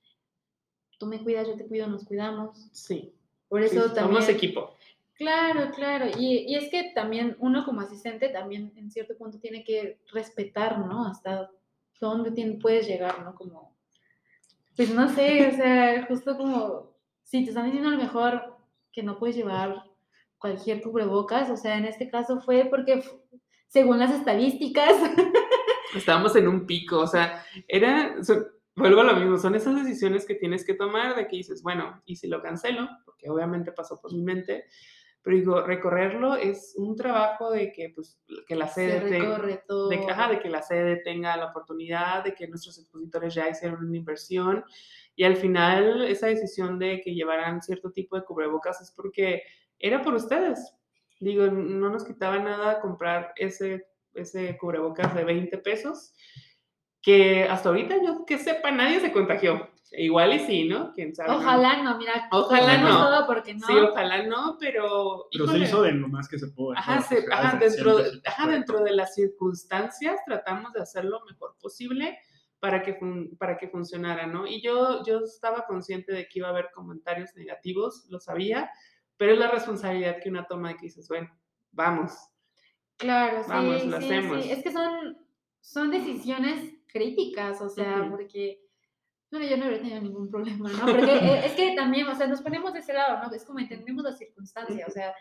tú me cuidas, yo te cuido, nos cuidamos. Sí, Por sí, eso también... somos equipo. Claro, claro. Y, y es que también uno como asistente también en cierto punto tiene que respetar, ¿no? Hasta dónde tien- puedes llegar, ¿no? Como, pues no sé, o sea, justo como, si te están diciendo a lo mejor que no puedes llevar cualquier cubrebocas, o sea, en este caso fue porque según las estadísticas, Estábamos en un pico, o sea, era, vuelvo a lo mismo, son esas decisiones que tienes que tomar de que dices, bueno, ¿y si lo cancelo? Porque obviamente pasó por mi mente, pero digo, recorrerlo es un trabajo de que, pues, que la se sede te- todo. de ajá, de que la sede tenga la oportunidad, de que nuestros expositores ya hicieron una inversión y al final esa decisión de que llevaran cierto tipo de cubrebocas es porque era por ustedes. Digo, no nos quitaba nada comprar ese, ese cubrebocas de 20 pesos, que hasta ahorita yo que sepa nadie se contagió. Igual y sí, ¿no? ¿Quién sabe? Ojalá no, mira, Ojalá no. todo porque no. Sí, ojalá no, pero... Pero se hizo de lo más que se pudo. Ajá, desde dentro, de, ajá, dentro de las circunstancias tratamos de hacer lo mejor posible para que, fun- para que funcionara, ¿no? Y yo, yo estaba consciente de que iba a haber comentarios negativos, lo sabía, pero es la responsabilidad que una toma de que dices, bueno, vamos. Claro, sí, Vamos, lo sí, hacemos. sí. Es que son, son decisiones críticas, o sea, porque bueno, yo no habría tenido ningún problema, ¿no? Porque eh, es que también, o sea, nos ponemos de ese lado, ¿no? Es como entendemos la circunstancia, o sea,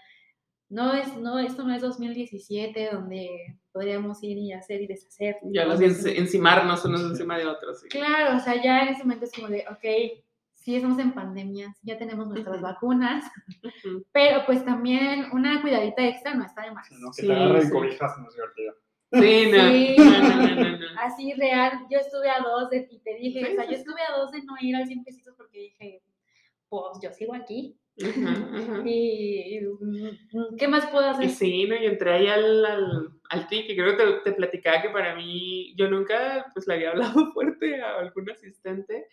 no es, no, esto no es 2017 donde podríamos ir y hacer y deshacer. Ya los encimarnos unos encima de otros. sí. Claro, o sea, ya en ese momento es como de, ok, sí estamos en pandemia, ya tenemos nuestras vacunas, pero pues también una cuidadita extra no está de más. No, que Sí, te agarre sí. en cobijas no es divertido. Sí, no. Sí. No, no. Así real, yo estuve a dos de, y te dije, Sí, o sea, yo estuve a dos de no ir al 100 pesitos porque dije, pues yo sigo aquí Ajá, ajá. y, mm, ¿qué más puedo hacer? Sí, ¿no? Y entré ahí al, al, al TIC, que creo que te, te platicaba que para mí, yo nunca pues le había hablado fuerte a algún asistente,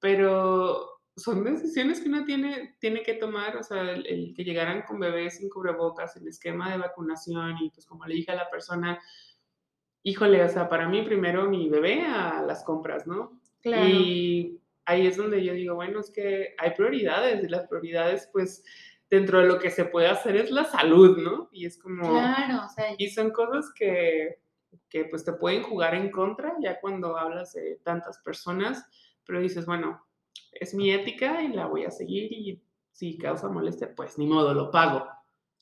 pero son decisiones que uno tiene, tiene que tomar, o sea, el, el que llegaran con bebés sin cubrebocas, el esquema de vacunación y pues como le dije a la persona, híjole, o sea, para mí primero mi bebé a las compras, ¿no? Claro. Y ahí es donde yo digo, bueno, es que hay prioridades y las prioridades, pues, dentro de lo que se puede hacer es la salud, ¿no? Y es como, Claro, o sea, y son cosas que, que, pues te pueden jugar en contra ya cuando hablas de tantas personas, pero dices, bueno, es mi ética y la voy a seguir y si causa molestia, pues ni modo, lo pago,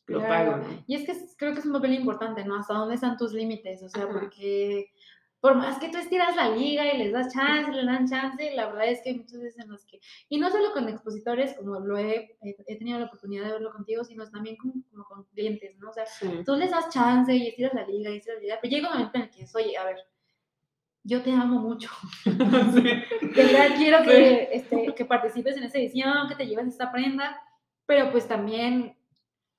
lo Claro. pago, ¿no? Y es que creo que es un papel importante, ¿no? Hasta dónde están tus límites, o sea, Ajá. porque por más que tú estiras la liga y les das chance, les dan chance, la verdad es que hay muchas veces en las que, y no solo con expositores, como lo he, he tenido la oportunidad de verlo contigo, sino también con, como con clientes, ¿no? O sea, Sí. tú les das chance y estiras la liga y estiras la liga, pero llega un momento en el que dices, oye, a ver, yo te amo mucho, Sí. de verdad quiero que, este, que participes en esta edición, que te lleves esta prenda, pero pues también,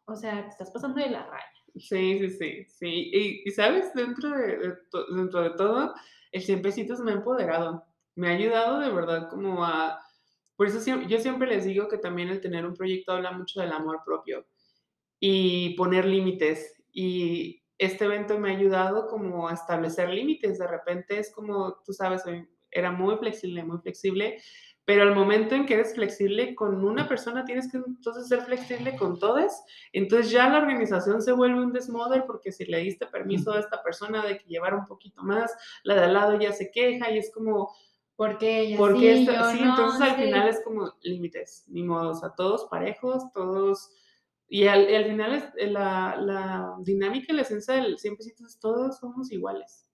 o sea, te estás pasando de la raya. Sí, sí, sí, sí. Y, y, sabes, dentro de, de to- dentro de todo, el 100 pesitos me ha empoderado. Me ha ayudado de verdad como a... Por eso siem- yo siempre les digo que también el tener un proyecto habla mucho del amor propio y poner límites. Y este evento me ha ayudado como a establecer límites. De repente es como, tú sabes, era muy flexible, muy flexible, pero al momento en que eres flexible con una persona, tienes que entonces ser flexible con todas. Entonces ya la organización se vuelve un desmoder porque si le diste permiso a esta persona de que llevara un poquito más, la de al lado ya se queja y es como, Porque ella porque sí, esto, yo sí, no, entonces al sí. final es como límites, ni modo, o sea, todos parejos, todos, y al, al final es, la, la dinámica y la esencia del 100 pesitos es todos somos iguales,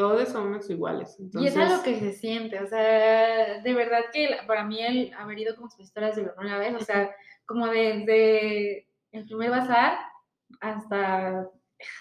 todos somos iguales. Y Entonces, es algo que se siente, o sea, de verdad que para mí el haber ido como expositora desde la primera vez, o sea, como desde el primer bazar hasta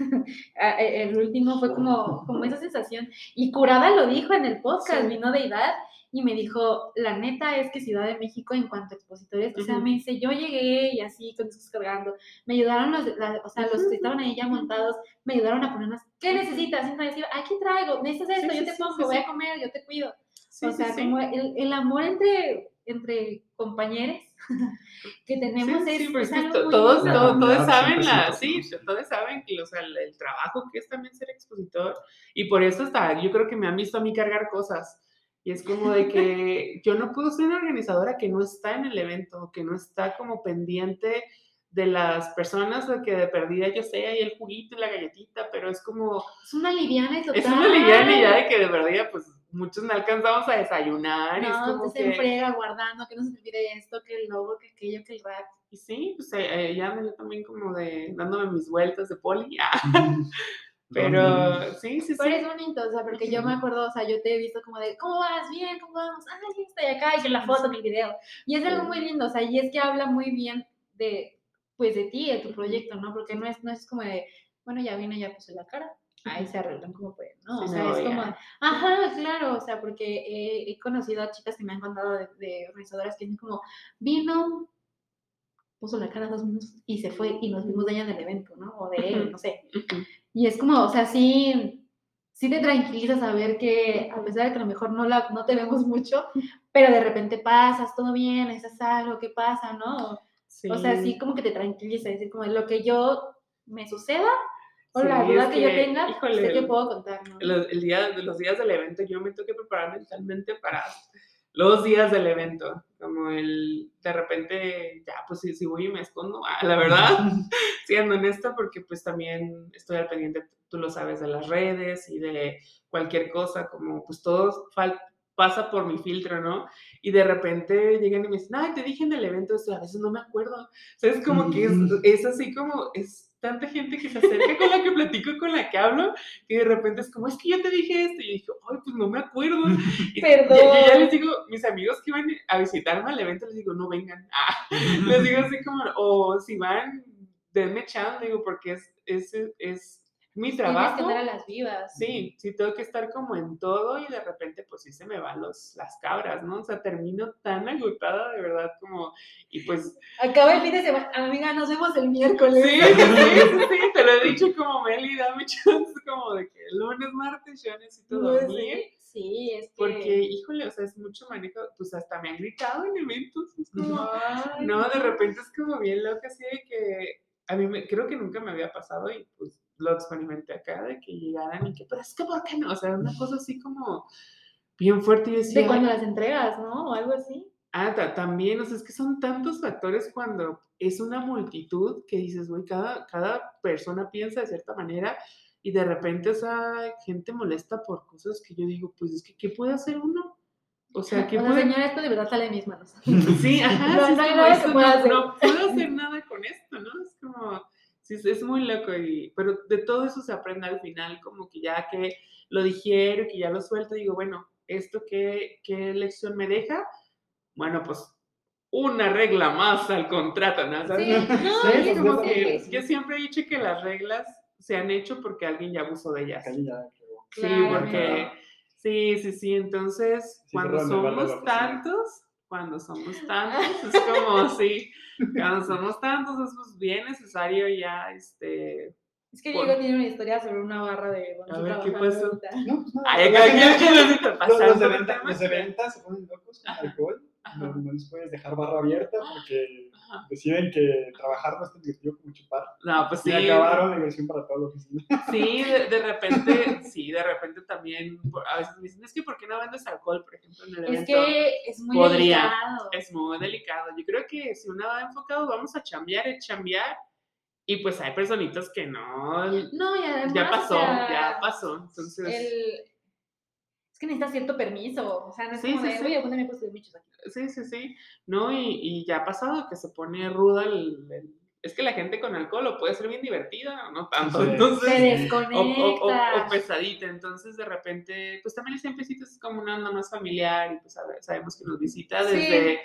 e- el último fue como, como esa sensación. Y Curada lo dijo en el podcast, Sí. vino Deidad y me dijo, la neta es que Ciudad de México en cuanto a expositores, o sea, me dice, yo llegué y así con discos cargando, me ayudaron los, la- o sea, los que estaban ahí ya montados, me ayudaron a ponernos, ¿qué necesitas? Y me decía, aquí traigo, necesitas esto, Sí, yo sí, te pongo, sí, voy sí. a comer, yo te cuido. sí, o sea, sí. como el, el amor entre, entre compañeros que tenemos Sí, es, sí, pero es es que algo muy todos, lindo. todos, todos saben la, sí, todos saben que, o sea, el, el trabajo que es también ser expositor y por eso hasta, yo creo que me han visto a mí cargar cosas y es como de que yo no puedo ser una organizadora que no está en el evento, que no está como pendiente de las personas de que de perdida yo sé, hay el juguito y la galletita, pero es como, Es una liviana y total. es una liviana y ya de que de verdad, pues muchos no alcanzamos a desayunar y es No, como se que... enfrega guardando, que no se te olvide esto, que el logo, que aquello, que el rap. Y sí, pues eh, eh, ya ando yo también como de dándome mis vueltas de poli, ah, pero sí, sí, Pero sí. es bonito, o sea, porque yo me acuerdo, o sea, yo te he visto como de, ¿cómo vas? Bien, ¿cómo vamos? Ay, estoy acá, y que la foto, que el video. Y es algo muy lindo, o sea, y es que habla muy bien de, pues, de ti, de tu proyecto, ¿no? Porque no es, no es como de, bueno, ya vine, ya puse la cara, ahí se arreglan como pueden, ¿no? O Sí, sea, no, es como, ya. ajá, claro, o sea, porque he, he conocido a chicas que me han contado de, de organizadoras que dicen como, vino, puso la cara dos minutos y se fue y nos vimos de ella en el evento, ¿no? O de él, no sé. Y es como, o sea, sí, sí te tranquiliza saber que a pesar de que a lo mejor no, la, no te vemos mucho, pero de repente pasas, todo bien, es algo, ¿qué pasa, no? O sea, sí como que te tranquiliza, decir como lo que yo me suceda o la duda es que, yo tenga, híjole, sé que puedo contar, ¿no? Los, el día, los días del evento, yo me tengo que preparar mentalmente para los días del evento. Como el, de repente, ya, pues si, si voy y me escondo, ah, la verdad, siendo honesta, porque pues también estoy al pendiente, tú lo sabes, de las redes y de cualquier cosa, como pues todo pasa por mi filtro, ¿no? Y de repente llegan y me dicen, ay, te dije en el evento esto, a veces no me acuerdo. O sea, es como que es, es así como, es tanta gente que se acerca con la que platico, con la que hablo, que de repente es como, es que yo te dije esto. Y yo dije, ay, pues no me acuerdo. Y Perdón. ya- ya, ya les digo, mis amigos que iban a visitarme al evento, les digo, no vengan. Ah, les digo así como, o si van, denme chance, digo, porque es, es, es mi Tienes que trabajo. andar a las vivas. Sí, sí tengo que estar como en todo y de repente pues sí se me van los, las cabras, ¿no? O sea, termino tan agotada de verdad como, y pues Acaba el fin de semana. Amiga, nos vemos el miércoles. sí, sí, sí, sí, te lo he dicho como Meli, dame chance como de que lunes, martes yo necesito Pues dormir. sí, sí, es que. Porque, híjole, o sea, es mucho manejo, pues hasta me han gritado en eventos, es como, Ay, no, de repente es como bien loca, así de que a mí me, creo que nunca me había pasado y pues lo experimenté acá, de que llegaran y que, pero es que, ¿por qué no? O sea, una cosa así como bien fuerte y decía, De cuando las entregas, ¿no? O algo así. ah, ta- también, o sea, es que son tantos factores cuando es una multitud que dices, güey, cada, cada persona piensa de cierta manera y de repente esa gente molesta por cosas que yo digo, pues es que, ¿qué puede hacer uno? O sea, ¿qué O sea, puede señora, esto de verdad sale de mis manos. Sí, ajá. No, sí, no no, hacer. no puedo hacer nada con esto, ¿no? Es como, sí, es- es muy loco, y, pero de todo eso se aprende al final, como que ya que lo digiero, que ya lo suelto, digo, bueno, ¿esto qué, qué lección me deja? Bueno, pues una regla más al contrato, ¿no? ¿Sabes? Sí, no, Sí, Es como que yo siempre he dicho que las reglas se han hecho porque alguien ya abusó de ellas. Quedó. Sí, Claro. porque sí, sí, sí. Entonces, Sí, cuando vale somos tantos, cuando somos tantos, es como sí, cuando somos tantos es pues, bien necesario ya, este. Es que Por- Diego tiene una historia sobre una barra de cuando A ver, ¿qué ahorita. No, pues nada. Ay, los, pasar los por de venta, tema. los de venta se ponen locos con alcohol. No, no les puedes dejar barra abierta porque Ajá. deciden que trabajar no es tan divertido como chupar. No, pues sí. Y acabaron la diversión para toda la oficina. Sí, de, de repente, sí, de repente también, a veces me dicen, es que ¿por qué no vendes alcohol, por ejemplo, en el evento? Es que es muy Podría. delicado. es muy delicado. Yo creo que si uno va enfocado, vamos a chambear, es chambear. Y pues hay personitas que no. No, y además. ya o pasó, sea, ya pasó. Entonces, el- Es que necesitas cierto permiso. O sea, no es Sí, como sí, de, sí. oye, pues de bichos aquí. sí, sí, sí. No, y, y ya ha pasado que se pone ruda el, el- Es que la gente con alcohol lo puede ser bien divertida, no tanto. Sí. Entonces. Se O, desconecta. o- o- o pesadita, entonces de repente, pues también el siemprecito es como una onda más familiar y pues sabe- sabemos que nos visita Sí. desde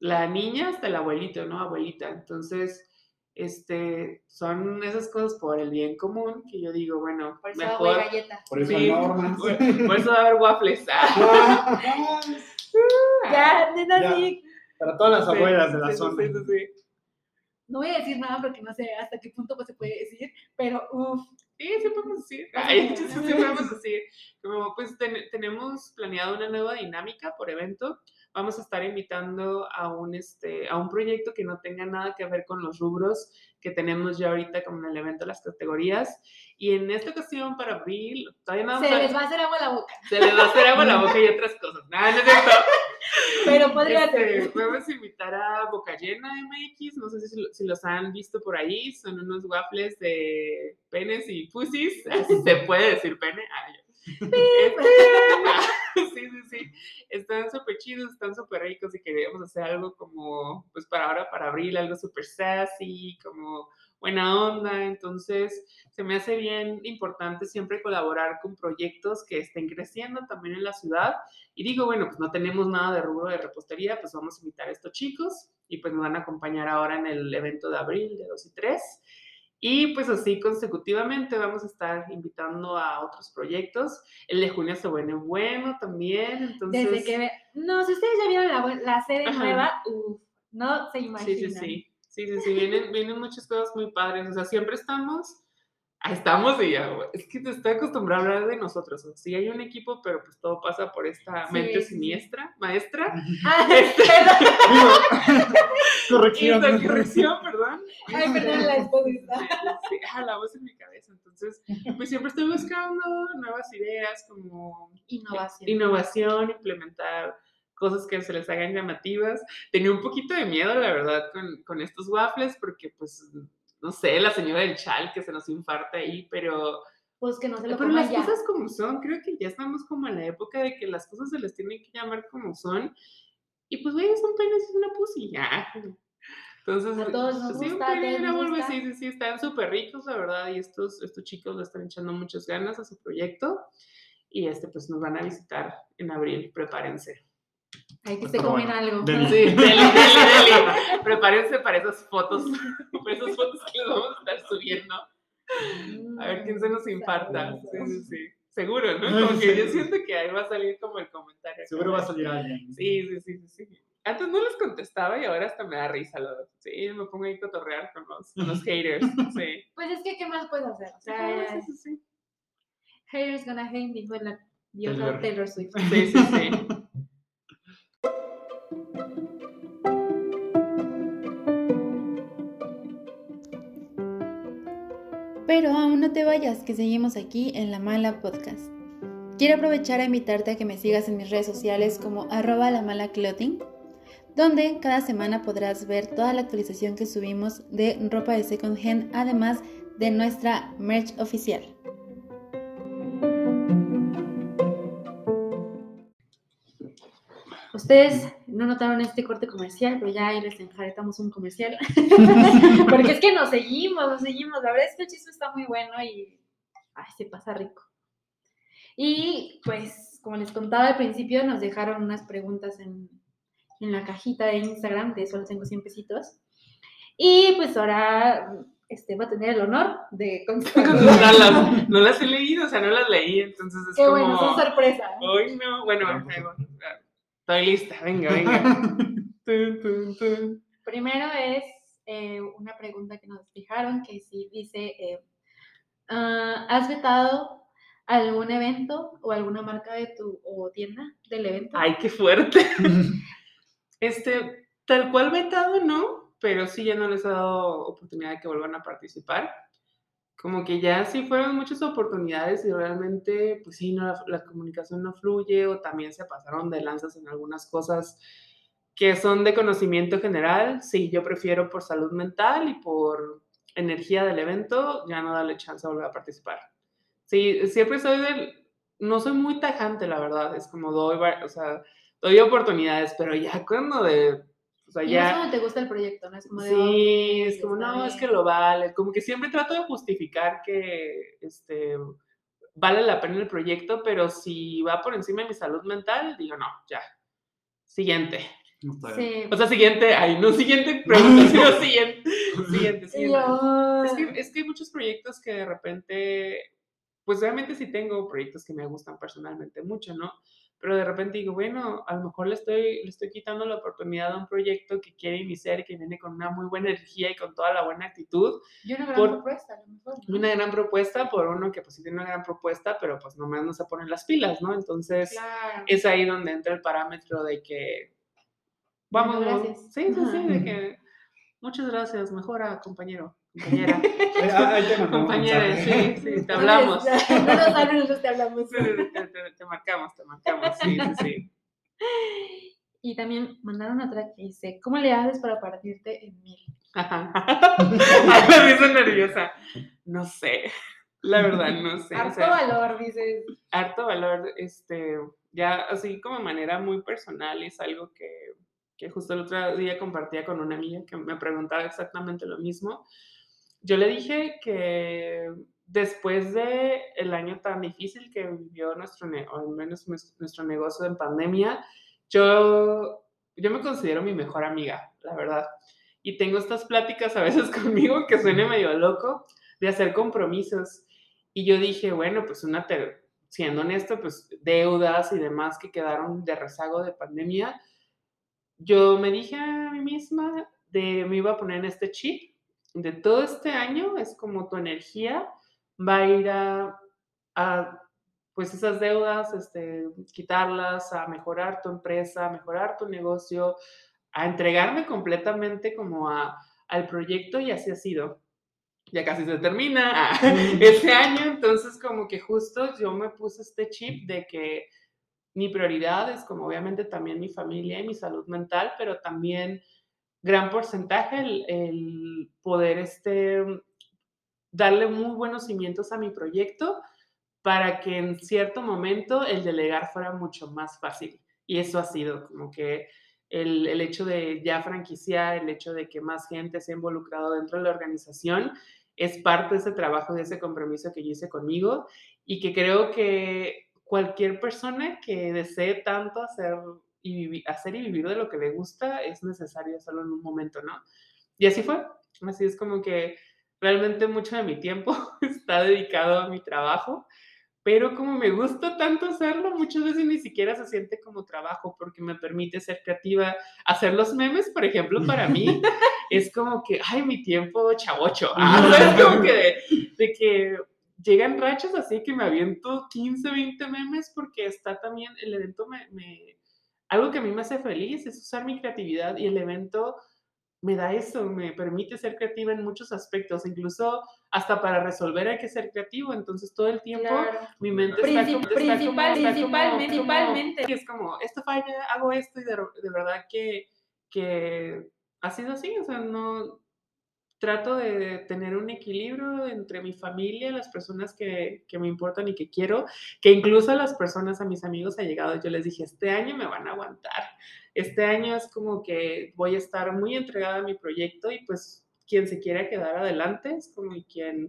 la niña hasta el abuelito, ¿no? Abuelita. Entonces, este, son esas cosas por el bien común que yo digo, bueno, Por eso mejor. galleta. Por eso Sí. Por, por eso va a haber waffles. Ya, nena, Ya. sí. Para todas las sí, abuelas de la zona. sí, sí, sí. No voy a decir nada porque no sé hasta qué punto pues, se puede decir, pero uff. Sí, sí podemos decir. Ay, sí, sí podemos decir. Como pues ten- tenemos planeado una nueva dinámica por evento. Vamos a estar invitando a un, este, a un proyecto que no tenga nada que ver con los rubros que tenemos ya ahorita como en el evento, las categorías. Y en esta ocasión, para abril, todavía no Se a- les va a hacer agua la boca. se les va a hacer agua la boca y otras cosas. No, no es cierto. Pero podría Este, ser. vamos a invitar a Boca Llena MX, no sé si, si los han visto por ahí, son unos waffles de penes y pussies, se puede decir pene. Ah. Este, sí, sí, sí, están súper chidos, están súper ricos y queríamos hacer algo como, pues para ahora, para abril, algo súper sassy, como buena onda, entonces se me hace bien importante siempre colaborar con proyectos que estén creciendo también en la ciudad. Y digo, bueno, pues no tenemos nada de rubro de repostería, pues vamos a invitar a estos chicos y pues nos van a acompañar ahora en el evento de abril de 2 y 3. Y pues así consecutivamente vamos a estar invitando a otros proyectos. El de junio se viene bueno también, entonces... Desde que ve- No, si ustedes ya vieron la, la serie Ajá. nueva, uff, no se Sí, imaginan. sí, sí. Sí, sí, sí, vienen, vienen muchas cosas muy padres. O sea, siempre estamos, estamos y ya, güey. Es que te estoy acostumbrado a hablar de nosotros. O sea, sí hay un equipo, pero pues todo pasa por esta Sí, mente siniestra, maestra. Ah, Este- perdón. Corrección. Corrección, perdón. Ay, perdón, la esposita. sí, sí. Ah, la voz en mi cabeza. Entonces, pues siempre estoy buscando nuevas ideas, como Innovación. innovación, implementar cosas que se les hagan llamativas. Tenía un poquito de miedo, la verdad, con, con estos waffles, porque pues, no sé, la señora del chal que se nos infarta ahí, pero, Pues que no se lo pero las ya. cosas como son, creo que ya estamos como en la época de que las cosas se les tienen que llamar como son. Y pues, güey, son penes y una pussy, ya. Entonces, A todos nos sí, un gusta, Bowl, gusta. sí, sí, sí, están súper ricos, la verdad, y estos, estos chicos le están echando muchas ganas a su proyecto. Y este, pues nos van a visitar en abril, prepárense. Hay que se comen bueno, algo. deli. Sí, deli, deli, deli. Prepárense para esas fotos, para esas fotos que les vamos a estar subiendo. A ver quién se nos infarta. Sí, sí, sí. Seguro, ¿no? Como que yo siento que ahí va a salir como el comentario. Seguro va a salir alguien. Sí, sí, sí, sí, sí. Antes no les contestaba y ahora hasta me da risa. Lo, sí, me pongo ahí a cotorrear con los, con los haters. Sí. Pues es que, ¿qué más puedes hacer? O sea, Sí, sí, sí. haters gonna hate, dijo la diosa. Taylor Swift. Sí, sí, sí. Pero aún no te vayas, que seguimos aquí en La Mala Podcast. Quiero aprovechar a invitarte a que me sigas en mis redes sociales como arroba la mala clothing, donde cada semana podrás ver toda la actualización que subimos de ropa de second hand, además de nuestra merch oficial. Ustedes no notaron este corte comercial, pero ya ahí les enjaretamos un comercial. Porque es que nos seguimos, nos seguimos. La verdad es que el chisme está muy bueno y ay, se pasa rico. Y pues, como les contaba al principio, nos dejaron unas preguntas en, en la cajita de Instagram, de solo tengo 100 pesitos. Y pues ahora este, va a tener el honor de contestar. Contestarlas. No las he leído, o sea, no las leí, entonces es Qué como... bueno, son sorpresa. Ay, no. Bueno, Vamos. Estoy lista. Venga, venga. Tun, tun, tun. Primero es eh, una pregunta que nos fijaron, que sí dice, eh, ah, ¿has vetado algún evento o alguna marca de tu o tienda del evento? Ay, qué fuerte. Este, tal cual vetado, no, pero sí ya no les he dado oportunidad de que vuelvan a participar. Como que ya sí fueron muchas oportunidades y realmente, pues sí, no, la, comunicación no fluye o también se pasaron de lanzas en algunas cosas que son de conocimiento general. Sí, yo prefiero por salud mental y por energía del evento ya no darle chance a volver a participar. Sí, siempre soy del, no soy muy tajante, la verdad, es como doy, o sea, doy oportunidades, pero ya cuando de, o sea, Y ya... es cuando te gusta el proyecto, ¿no? Es como de, Sí, "Ok, es como, no, es que bien". lo vale. Como que siempre trato de justificar que este, vale la pena el proyecto, pero si va por encima de mi salud mental, digo, no, ya. Siguiente. No. Sí. O sea, siguiente, ay, no siguiente pregunta, sino siguiente. Siguiente, siguiente. yo, Es que, es que hay muchos proyectos que de repente, pues realmente sí tengo proyectos que me gustan personalmente mucho, ¿no? Pero de repente digo, bueno, a lo mejor le estoy, le estoy quitando la oportunidad a un proyecto que quiere iniciar y que viene con una muy buena energía y con toda la buena actitud. y una gran por- propuesta, a lo mejor. ¿no? Una gran propuesta por uno que pues sí tiene una gran propuesta, pero pues nomás no se ponen las pilas, ¿no? Entonces Claro. es ahí donde entra el parámetro de que Bueno, vamos, gracias. sí, sí, sí, de que muchas gracias, mejora, compañero, compañera. Ahí te mensaje. sí, sí, te hablamos. No nos hablan, nosotros te hablamos. Te, te- te marcamos, te marcamos, sí, sí, sí. Y también mandaron otra que dice, ¿cómo le haces para partirte en mil? Ajá. Me hizo nerviosa. No sé, la verdad, no sé. o Harto sea, valor, dices. harto valor, este, ya así como de manera muy personal, es algo que, que justo el otro día compartía con una amiga que me preguntaba exactamente lo mismo. Yo le dije que después de el año tan difícil que vivió nuestro, o al menos nues- nuestro negocio en pandemia, yo, yo me considero mi mejor amiga, la verdad. Y tengo estas pláticas a veces conmigo que suene medio loco de hacer compromisos. Y yo dije, bueno, pues una, siendo honesto, pues deudas y demás que quedaron de rezago de pandemia, yo me dije a mí misma de me iba a poner en este chip de todo este año es como tu energía va a ir a, a, pues esas deudas, este, quitarlas, a mejorar tu empresa, a mejorar tu negocio, a entregarme completamente como a, al proyecto y así ha sido. Ya casi se termina ah, ese año, entonces como que justo yo me puse este chip de que mi prioridad es como obviamente también mi familia y mi salud mental, pero también gran porcentaje el, poder este, darle muy buenos cimientos a mi proyecto para que en cierto momento el delegar fuera mucho más fácil. Y eso ha sido como que el, el hecho de ya franquiciar, el hecho de que más gente se ha involucrado dentro de la organización, es parte de ese trabajo, de ese compromiso que yo hice conmigo y que creo que cualquier persona que desee tanto hacer y, hacer y vivir de lo que le gusta es necesario hacerlo en un momento, ¿no? Y así fue. Así es como que realmente mucho de mi tiempo está dedicado a mi trabajo pero como me gusta tanto hacerlo, muchas veces ni siquiera se siente como trabajo porque me permite ser creativa. Hacer los memes, por ejemplo, para mí es como que, ay, mi tiempo chavocho. Ah, es como que de, que llegan rachas así que me aviento 15, 20 memes porque está también, el evento me, me, algo que a mí me hace feliz es usar mi creatividad y el evento me da eso, me permite ser creativa en muchos aspectos, incluso hasta para resolver hay que ser creativo, entonces todo el tiempo mi mente está, como, principalmente, principalmente. es como, esto falla, hago esto y de, de verdad que, que ha sido así, o sea, no, trato de tener un equilibrio entre mi familia, las personas que, que, me importan y que quiero, que incluso a las personas, a mis amigos ha llegado, yo les dije, este año me van a aguantar, este año es como que voy a estar muy entregada a mi proyecto y pues quien se quiera quedar adelante es como y quien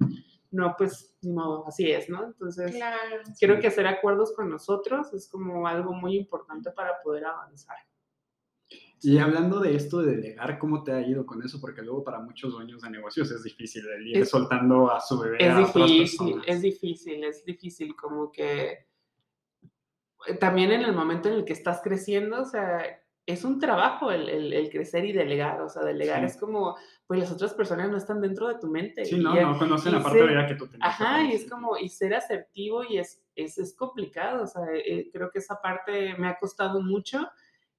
no, pues ni modo, así es, ¿no? Entonces, creo que hacer acuerdos con nosotros es como algo muy importante para poder avanzar. Y hablando de esto de delegar, ¿cómo te ha ido con eso? Porque luego para muchos dueños de negocios es difícil el ir soltando a su bebé. Es a difícil, es difícil, es difícil, como que eh, también en el momento en el que estás creciendo, o sea, es un trabajo el, el, crecer y delegar, o sea, delegar es como, pues las otras personas no están dentro de tu mente. Sí, no, no conocen la parte de que tú tienes. Ajá, y es como, y ser asertivo y es, es, es complicado, o sea, eh, creo que esa parte me ha costado mucho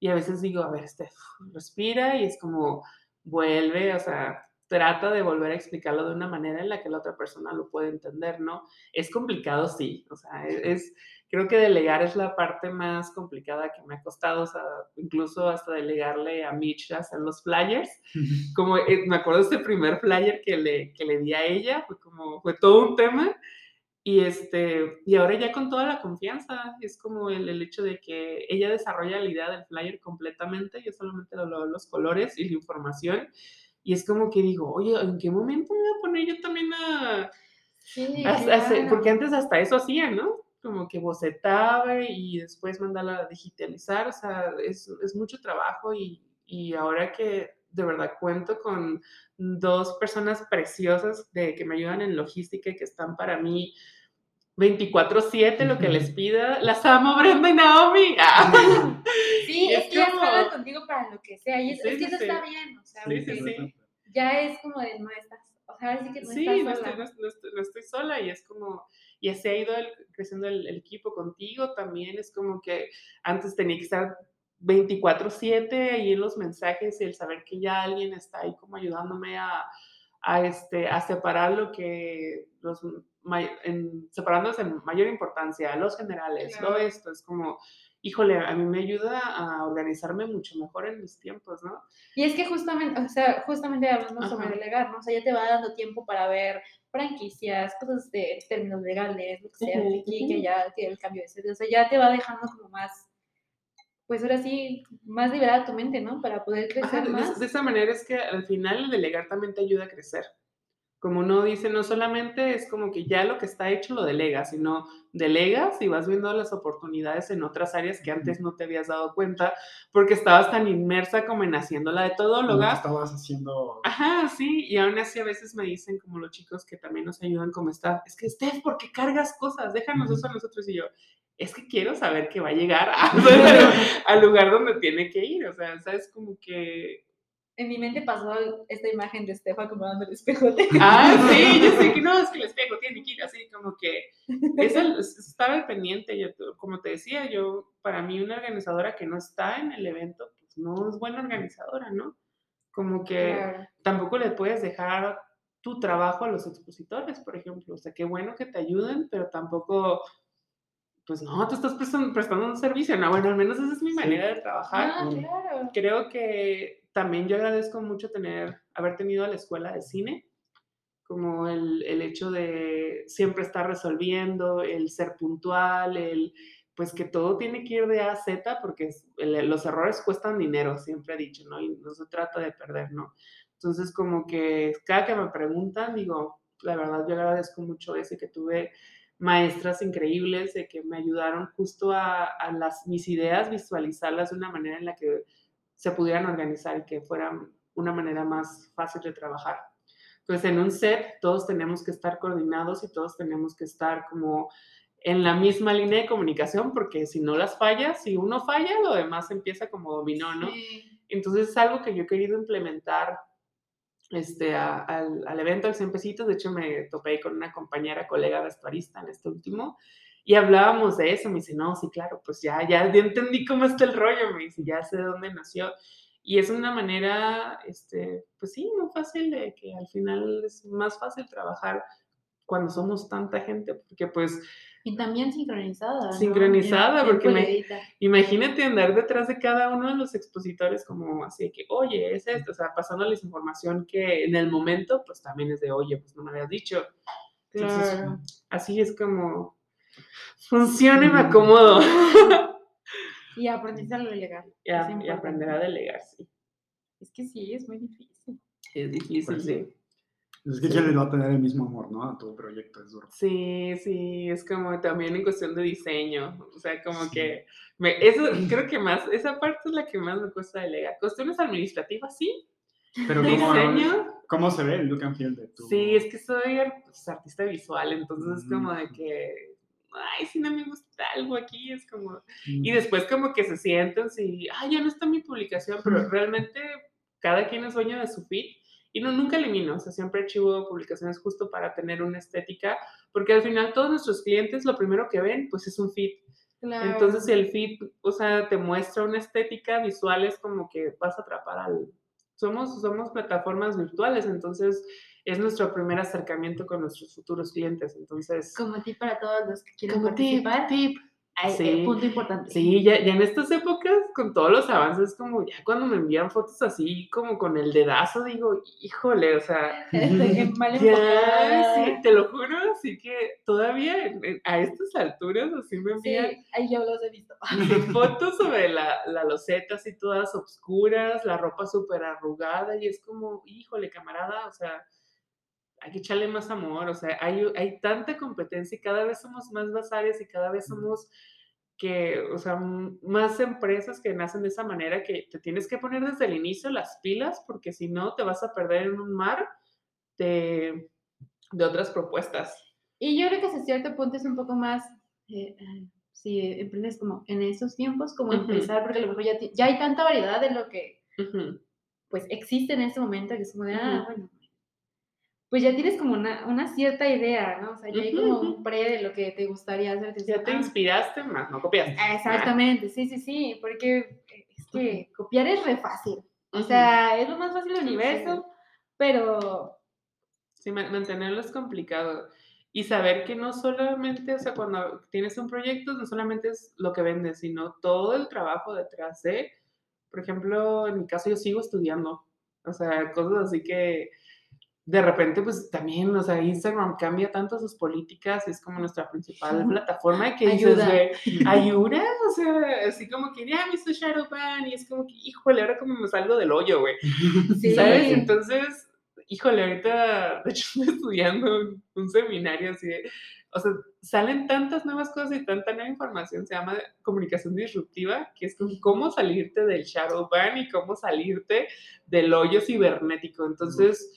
y a veces digo, a ver, este, respira y es como, vuelve, o sea, trata de volver a explicarlo de una manera en la que la otra persona lo puede entender, ¿no? Es complicado, sí, o sea, e, es creo que delegar es la parte más complicada que me ha costado, o sea, incluso hasta delegarle a Mitch hacer los flyers. Como eh, me acuerdo ese primer flyer que le, que le di a ella, fue como, fue todo un tema. Y, este, y ahora ya con toda la confianza, es como el, el hecho de que ella desarrolla la idea del flyer completamente, yo solamente le doy los colores y la información. Y es como que digo, oye, ¿en qué momento me voy a poner yo también a... Sí, porque antes hasta eso hacía, ¿no? como que bocetaba y después mandarla a digitalizar, o sea, es, es mucho trabajo y, y, ahora que de verdad cuento con dos personas preciosas de, que me ayudan en logística y que están para mí 24/7, lo que les pida, las amo Brenda y Naomi. Sí, es, que como... ya contigo para lo que sea, y es, es que eso está bien, o sea, ya es como de no estás, o sea, sí que no sí, estás no Estoy, no, no estoy sola y es como y así ha ido creciendo el, equipo contigo también. Es como que antes tenía que estar 24/7 ahí en los mensajes y el saber que ya alguien está ahí como ayudándome a, a, este, a separar lo que los en, separándose en mayor importancia, los generales, todo esto es como, híjole, a mí me ayuda a organizarme mucho mejor en mis tiempos, ¿no? Y es que justamente, o sea, justamente hablamos sobre delegar, ¿no? O sea, ya te va dando tiempo para ver franquicias, cosas de términos legales, lo que sea, que ya que el cambio de o sea, ya te va dejando como más, pues ahora sí, más liberada tu mente, ¿no? Para poder crecer más. De, esa manera es que al final el delegar también te ayuda a crecer. Como uno dice, no solamente es como que ya lo que está hecho lo delegas, sino delegas y vas viendo las oportunidades en otras áreas que antes no te habías dado cuenta porque estabas tan inmersa como en haciendo la de todóloga. Estabas haciendo... Ajá, sí, y aún así a veces me dicen como los chicos que también nos ayudan como está, es que Steph, ¿por qué cargas cosas? Déjanos eso a nosotros y yo. Es que quiero saber que va a llegar al lugar donde tiene que ir, o sea, sabes como que en mi mente pasó esta imagen de Estefa acomodando el espejo. Ah, sí, yo sé que no, es que el espejo tiene que ir así, como que es el, estar al pendiente. Yo, como te decía, yo, para mí, una organizadora que no está en el evento, pues no es buena organizadora, ¿no? Como que tampoco le puedes dejar tu trabajo a los expositores, por ejemplo. O sea, qué bueno que te ayuden, pero tampoco pues no, tú estás prestando, prestando, un servicio, no, bueno, al menos esa es mi manera de trabajar. Ah, claro. Creo que también yo agradezco mucho tener, haber tenido la escuela de cine, como el, el hecho de siempre estar resolviendo, el ser puntual, el pues que todo tiene que ir de A a Z porque los errores cuestan dinero, siempre he dicho, ¿no? Y no se trata de perder, ¿no? Entonces, como que cada que me preguntan, digo, la verdad, yo agradezco mucho ese que tuve maestras increíbles de que me ayudaron justo a, a, las, mis ideas, visualizarlas de una manera en la que se pudieran organizar y que fueran una manera más fácil de trabajar. Entonces, en un set todos tenemos que estar coordinados y todos tenemos que estar como en la misma línea de comunicación, porque si no las fallas, si uno falla, lo demás empieza como dominó, ¿no? Entonces es algo que yo he querido implementar este, al, al, evento al 100 pesitos. De hecho, me topé con una compañera, colega vestuarista en este último, y hablábamos de eso. Me dice, no, sí, claro, pues ya, ya, ya entendí cómo está el rollo. Me dice, ya sé de dónde nació. Y es una manera, este, pues sí, muy fácil de que al final es más fácil trabajar cuando somos tanta gente, porque pues y también sincronizada. Sincronizada, porque imagínate andar detrás de cada uno de los expositores como así que, oye, es esto, o sea, pasándoles información que en el momento, pues también es de, oye, pues no me habías dicho. claro. Así es como funciona y me acomodo. y aprender a delegar. Y, aprender a delegar, sí. Es que sí, es muy difícil. Es difícil, pues sí. Es que quién le va a tener el mismo amor, ¿no? A tu proyecto, es duro. Sí, sí, es como también en cuestión de diseño, o sea, como que, me, eso creo que más, esa parte es la que más me cuesta delegar. Cuestiones administrativas, sí. Pero diseño. ¿Cómo se ve el look and feel de tu? Sí, es que soy pues, artista visual, entonces es como de que, ay, si no me gusta algo aquí, es como, y después como que se sienten, sí, ay, ya no está mi publicación, pero realmente cada quien es dueño de su feed y no, nunca elimino, o sea, siempre archivo publicaciones justo para tener una estética, porque al final todos nuestros clientes lo primero que ven, pues es un feed. Entonces, si el feed, o sea, te muestra una estética visual, es como que vas a atrapar al... Somos, somos plataformas virtuales, entonces es nuestro primer acercamiento con nuestros futuros clientes, entonces... Como tip para todos los que quieren participar. Tip, sí, punto importante. Sí, ya, ya, en estas épocas, con todos los avances, como ya cuando me envían fotos así, como con el dedazo, digo, híjole, o sea, mal ya, sí, te lo juro, así que todavía a estas alturas así me envían. Sí, ahí yo los he visto. fotos sobre la, la loseta así todas oscuras, la ropa súper arrugada, y es como, híjole, camarada, o sea, hay que echarle más amor, o sea, hay, hay tanta competencia y cada vez somos más bazares y cada vez somos que, o sea, más empresas que nacen de esa manera que te tienes que poner desde el inicio las pilas porque si no te vas a perder en un mar de, de otras propuestas. Y yo creo que hasta cierto punto es un poco más, eh, eh, si emprendes como en esos tiempos, como empezar, porque a lo mejor ya, ya, hay tanta variedad de lo que pues existe en ese momento que es como de, ah, bueno, pues ya tienes como una, una, cierta idea, ¿no? O sea, ya hay como un pre de lo que te gustaría hacer. ya te inspiraste más, no copiaste. Exactamente, sí, sí, sí, porque es que copiar es re fácil. O sea, es lo más fácil del universo, pero... Sí, mantenerlo es complicado. Y saber que no solamente, o sea, cuando tienes un proyecto, no solamente es lo que vendes, sino todo el trabajo detrás de, por ejemplo, en mi caso yo sigo estudiando, o sea, cosas así que de repente, pues también, o sea, Instagram cambia tanto sus políticas, es como nuestra principal plataforma que ayuda. ayuda, o sea, así como que ya me hizo Shadowban y es como que, híjole, ahora como me salgo del hoyo, güey. Sí. ¿Sabes? Entonces, híjole, ahorita, de hecho, estoy estudiando un seminario así de, o sea, salen tantas nuevas cosas y tanta nueva información, se llama comunicación disruptiva, que es como cómo salirte del shadow ban y cómo salirte del hoyo cibernético. Entonces,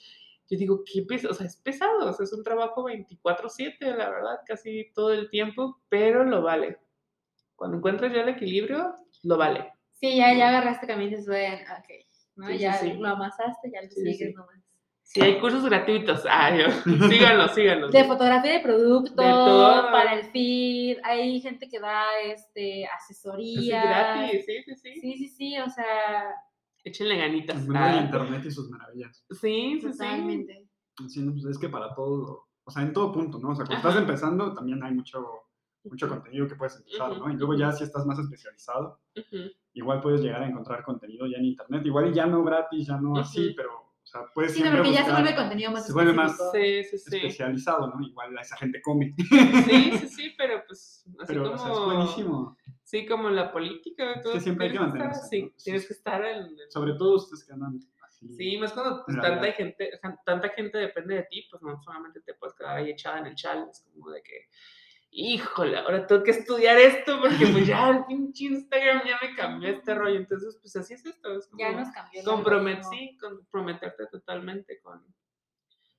yo digo, qué pesado, o sea, es pesado, o sea, es un trabajo 24/7, la verdad, casi todo el tiempo, pero lo vale. Cuando encuentras ya el equilibrio, lo vale. Sí, ya, ya agarraste caminos, bueno, ok, ¿no? ya lo amasaste, ya lo sigues nomás. Sí, hay cursos gratuitos. Ay, síganos, síganos. De fotografía de producto, para el feed. Hay gente que da este, asesoría. Sí, gratis, sí, sí, sí. Sí, sí, sí, o sea, Échenle ganitas. El mundo internet y sus maravillas. Sí, sí, Totalmente. Sí, pues es que para todo, o sea, en todo punto, ¿no? O sea, cuando estás empezando también hay mucho, mucho contenido que puedes empezar, ¿no? Y luego ya si estás más especializado, igual puedes llegar a encontrar contenido ya en internet, igual y ya no gratis, ya no así, pero O sea, puedes Sí, no, siempre porque ya se vuelve contenido más se vuelve más- específico. Sí, sí, sí. especializado, ¿no? Igual esa gente come. Sí, sí, sí, pero pues así Pero, como... o sea, es buenísimo. Sí, como la política. todo, siempre hay que estar- mantenerse, Sí, ¿no? Sí, tienes sí. que estar en... Sobre todo ustedes que andan así. Sí, más cuando pues, En tanta gente, tanta gente depende de ti, pues no solamente te puedes quedar ahí echada en el chal, es como de que, híjole, ahora tengo que estudiar esto porque pues ya el pinche Instagram ya me cambió este rollo, entonces pues así es esto, es como Ya nos cambió. compromet- sí, comprometerte totalmente con,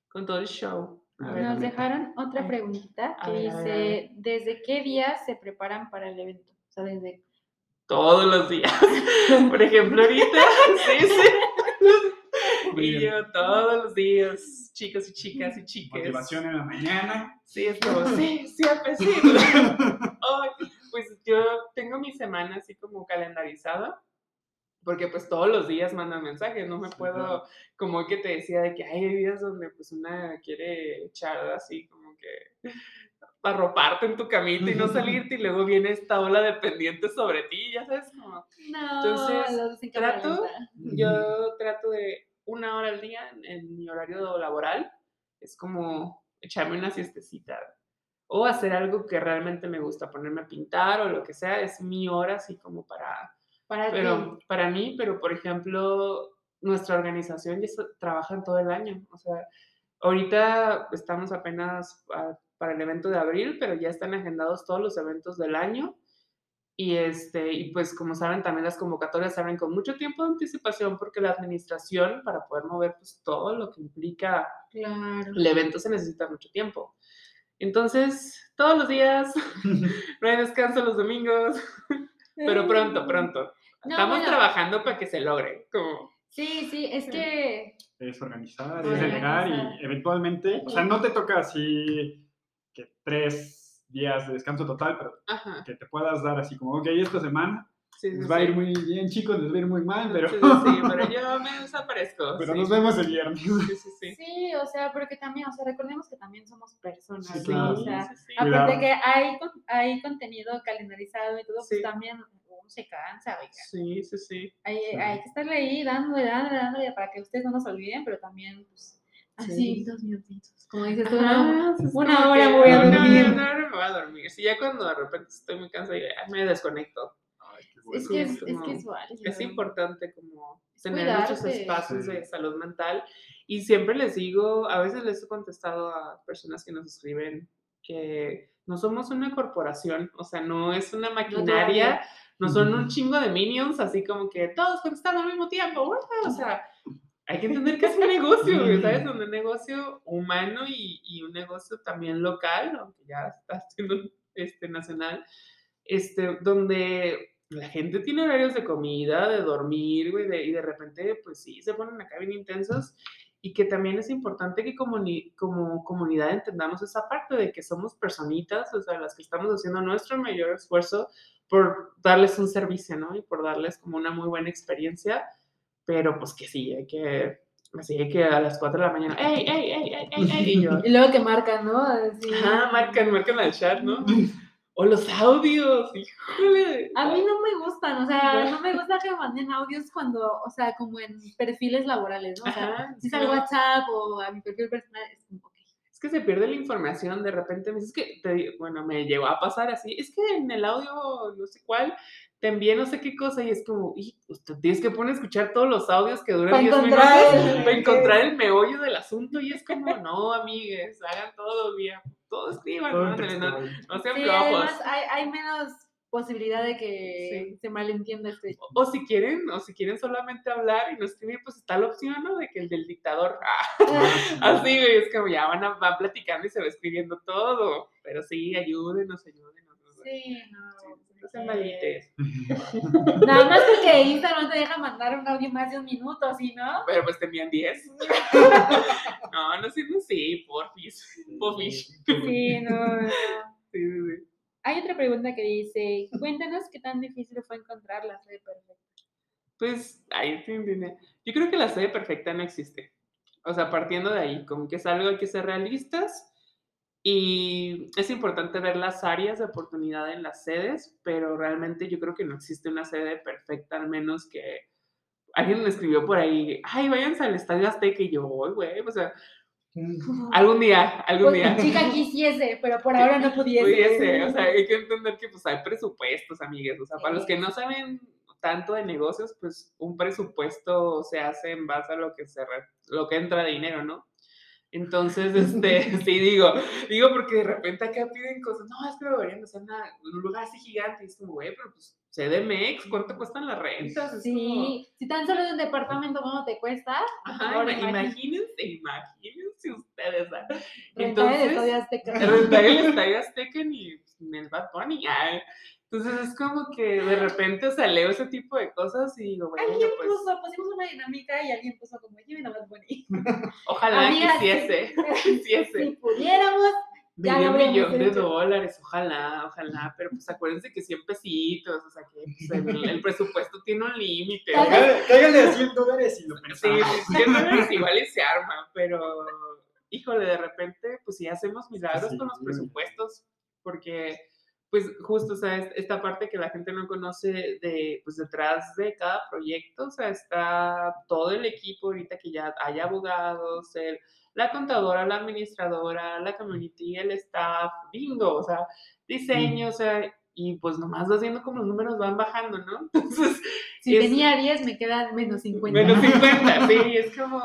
con todo el show. A Nos dejaron otra preguntita que ver, dice, ¿desde qué día se preparan para el evento? Todos los días, por ejemplo ahorita, sí, sí. Y yo todos los días, chicos y chicas y chiques. Motivación en la mañana. Sí, es como, sí, siempre sí. Pues yo tengo mi semana así como calendarizada, porque pues todos los días mandan mensajes, no me Sí, puedo, claro. como que te decía, de que hay días donde pues una quiere echar así como que arroparte en tu camita y no salirte y luego viene esta ola de pendientes sobre ti, ya sabes, como No, Entonces, en trato- yo trato de una hora al día en, en mi horario laboral. Es como echarme una siestecita o hacer algo que realmente me gusta, ponerme a pintar o lo que sea. Es mi hora así como para, Para pero ti. para mí, pero por ejemplo, nuestra organización ya está- trabajan todo el año. O sea, ahorita estamos apenas a- para el evento de abril, pero ya están agendados todos los eventos del año. Y, este, y pues como saben, también las convocatorias se abren con mucho tiempo de anticipación porque la administración, para poder mover pues, todo lo que implica Claro. el evento, se necesita mucho tiempo. Entonces, todos los días, no hay descanso los domingos, pero pronto, pronto. No, Estamos bueno. trabajando para que se logre. Como, Sí, sí, es que Es organizar, es delegar y eventualmente, o sea, no te toca así tres días de descanso total, pero ajá. que te puedas dar así como, ok, esta semana Sí, sí, les va a sí. ir muy bien, chicos, les va a ir muy mal, pero, Sí, sí, sí, pero yo me desaparezco. pero sí. nos vemos el viernes. Sí, sí, sí. sí, o sea, porque también, o sea, recordemos que también somos personas, Sí, ¿no? claro. O sea, sí, sí. Cuidado. aparte que hay, hay contenido calendarizado y todo, Sí. pues también uno se cansa, oiga. Sí, sí, sí. Hay, Sí. hay que estarle ahí dándole, dándole, dándole para que ustedes no nos olviden, pero también, pues, así, Sí. dos minutitos. Como dices tú, ¿no? es una hora que, voy a dormir. hora, una hora me voy a dormir. Sí, ya cuando de repente estoy muy cansada, me desconecto. Ay, qué Es bueno. que es es, es como- que es válido. Es importante como Es tener muchos cuidarse. espacios Sí. de salud mental. Y siempre les digo, a veces les he contestado a personas que nos escriben que no somos una corporación, o sea, no es una maquinaria, no son un chingo de minions, así como que todos contestando al mismo tiempo, o sea, hay que entender que es un negocio, ¿sabes? Un negocio humano y, y un negocio también local, aunque ya está siendo este, nacional, este, donde la gente tiene horarios de comida, de dormir, güey, de- y de repente, pues sí, se ponen acá bien intensos. Y que también es importante que comuni- como comunidad entendamos esa parte de que somos personitas, o sea, las que estamos haciendo nuestro mayor esfuerzo por darles un servicio, ¿no? Y por darles como una muy buena experiencia, pero pues que sí, hay que, así que a las 4 de la mañana, ¡ey, ey, ey, ey, ey, ey! Y yo, Y luego que marcan, ¿no? Así. ajá, marcan, marcan al chat, ¿no? O los audios, híjole. A mí no me gustan, o sea, No. me gusta que manden audios cuando, o sea, como en perfiles laborales, ¿no? O sea, Ajá, si es al. WhatsApp o a mi perfil personal, es como, ok. Es que se pierde la información, de repente me dices que, te bueno, me llegó a pasar así, es que en el audio, no sé cuál, te envié no sé qué cosa y es como, y te tienes que poner a escuchar todos los audios que duran Para 10 encontrar minutos el- para encontrar el meollo del asunto y es como, no, amigues, hagan todo bien, todo escriban, Todo no, sean Sí, además hay, hay menos posibilidad de que Sí. se malentienda este. O, o si quieren, o si quieren solamente hablar y no escribir, pues está la opción, ¿no? De que el del dictador, ah, Así, güey, es como ya van, a, van platicando y se va escribiendo todo. Pero sí, ayúdenos, ayúdenos. No sé. Sí, no. No sean porque- malites. Nada más porque Instagram no te deja mandar un audio más de un minuto, ¿sí, no? Pero pues te envían 10. no, no sé, no sí, porfis. Porfis. Sí, no, no. Sí, sí, sí. Hay otra pregunta que dice, cuéntanos qué tan difícil fue encontrar la sede perfecta. Pues, ahí te. Yo creo que la sede perfecta no existe. O sea, partiendo de ahí, como que es algo hay que ser realistas y es importante ver las áreas de oportunidad en las sedes, pero realmente yo creo que no existe una sede perfecta, al menos que alguien me escribió por ahí, ay, váyanse al Estadio Azteca, y yo, "Ay, güey, o sea, algún día, algún Pues, día. chica quisiese, pero por ahora no pudiese. Pudiese, o sea, hay que entender que pues hay presupuestos, amigues, o sea, para los que no saben tanto de negocios, pues un presupuesto se hace en base a lo que se re- lo que entra de dinero, ¿no? Entonces, este, sí digo, digo porque de repente acá piden cosas, no, es que deberían de hacer una- un lugar así gigante, y es como, güey, pero pues CDMX, ¿cuánto cuestan las rentas? Es como, Sí, si tan solo de un departamento, ¿cómo te cuesta? Ajá, imagínense, imagínense ustedes. ¿ah? rentar el entonces, Estadio Azteca. rentar el Estadio Azteca ni pues, ni el Bad Bunny. ay. Entonces es como que de repente o sea, leo ese tipo de cosas y digo, bueno, Alguien pues puso, pusimos una dinámica y alguien puso como, lleven a Bad Bunny. ojalá Amigas, quisiese, quisiese. Si pudiéramos, Ya lo millón de hecho. dólares, ojalá, ojalá, pero pues acuérdense que 100 pesitos, o sea que pues, el, el presupuesto tiene un límite. Cáigale a 100 dólares y lo Sí, pensamos. sí, 100 dólares igual y se arma, pero híjole, de repente, pues sí hacemos milagros sí, con los presupuestos, porque pues justo, o sea, es- esta parte que la gente no conoce de, pues detrás de cada proyecto, o sea, está todo el equipo ahorita que ya hay abogados, el, la contadora, la administradora, la community, el staff, bingo, o sea, diseño, o sea, y pues nomás vas viendo como los números van bajando, ¿no? Entonces, si es- tenía 10, me quedan menos 50. Menos 50, sí, es como,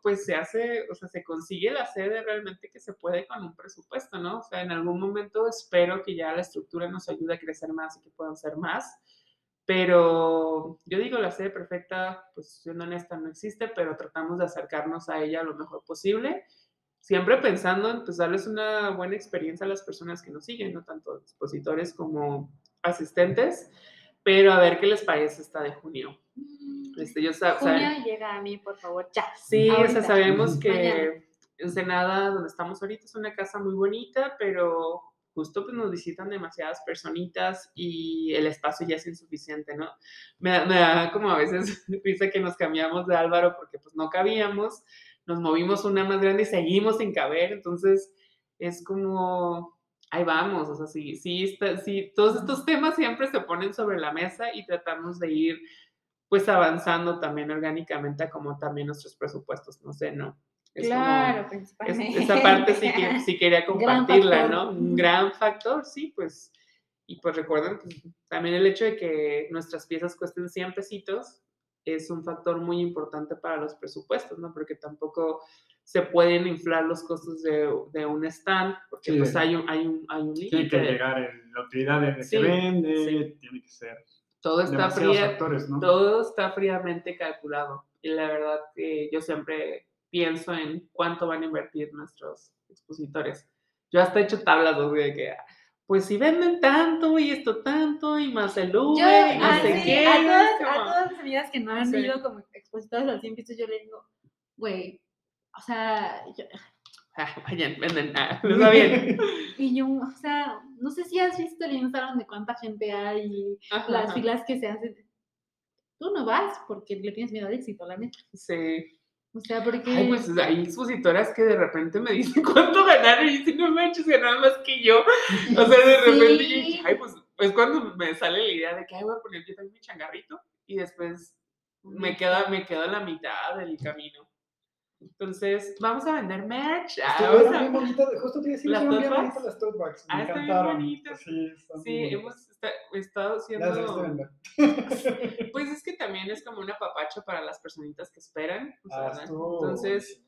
pues se hace, o sea, se consigue la sede realmente que se puede con un presupuesto, ¿no? O sea, en algún momento espero que ya la estructura nos ayude a crecer más y que puedan ser más, pero yo digo, la sede perfecta, pues siendo honesta, no existe, pero tratamos de acercarnos a ella lo mejor posible, siempre pensando en pues darles una buena experiencia a las personas que nos siguen, ¿no? Tanto expositores como asistentes, pero a ver qué les parece esta de junio. Este, yo sa- Junio saben- llega a mí, por favor, ya. Sí, o sea, sabemos que Mañana. Ensenada, donde estamos ahorita, es una casa muy bonita, pero justo pues nos visitan demasiadas personitas y el espacio ya es insuficiente, ¿no? Me, me da como a veces risa que nos cambiamos de Álvaro porque pues no cabíamos, nos movimos una más grande y seguimos sin caber, entonces es como, ahí vamos, o sea, sí, sí, está, sí, todos estos temas siempre se ponen sobre la mesa y tratamos de ir pues avanzando también orgánicamente como también nuestros presupuestos, no sé, ¿no? Es como- claro, es- principalmente. esa parte sí, que, sí quería compartirla. ¿no? Un gran factor, sí, pues. Y pues recuerden pues, también el hecho de que nuestras piezas cuesten 100 pesitos es un factor muy importante para los presupuestos, ¿no? Porque tampoco se pueden inflar los costos de, de un stand, porque Sí. pues hay un, hay un, hay un Tiene que llegar el- la utilidad de que Sí, vende, sí. tiene que ser Todo está fría, factores, ¿no? todo está fríamente calculado. Y la verdad que yo siempre pienso en cuánto van a invertir nuestros expositores. Yo hasta he hecho tablas de que, pues si venden tanto y esto tanto y más el Uber Yo, y no ah, sé qué. a, todas, a como, todas las amigas que no han Sí. ido como expositores al 100 pisos, yo le digo, güey, o sea, yo- "Ah, vayan, venden, ah, les va bien. y yo, o sea, no sé si has visto el Instagram de cuánta gente hay y Ajá, las ajá. filas que se hacen. Tú no vas porque le tienes miedo al éxito, la neta. Sí. O sea, porque... Ay, pues hay expositoras que de repente me dicen cuánto ganaron y dicen, no manches, ganaron más que yo. O sea, de repente yo Sí. dije, ay, pues es cuando me sale la idea de que, ay, voy a poner yo también mi changarrito y después me queda, me quedo a la mitad del camino. Entonces, vamos a vender merch. Ah, vamos Estuvieron a- bien bonitas, justo te iba a decir, ¿Las bien tote bonitas bags? las tote bags, me Ah, bien encantaron. bonitas. Sí, están Sí, muy hemos debiste haciendo... vender. Pues es que también es como un apapacho para las personitas que esperan. o sea, Ah, Entonces,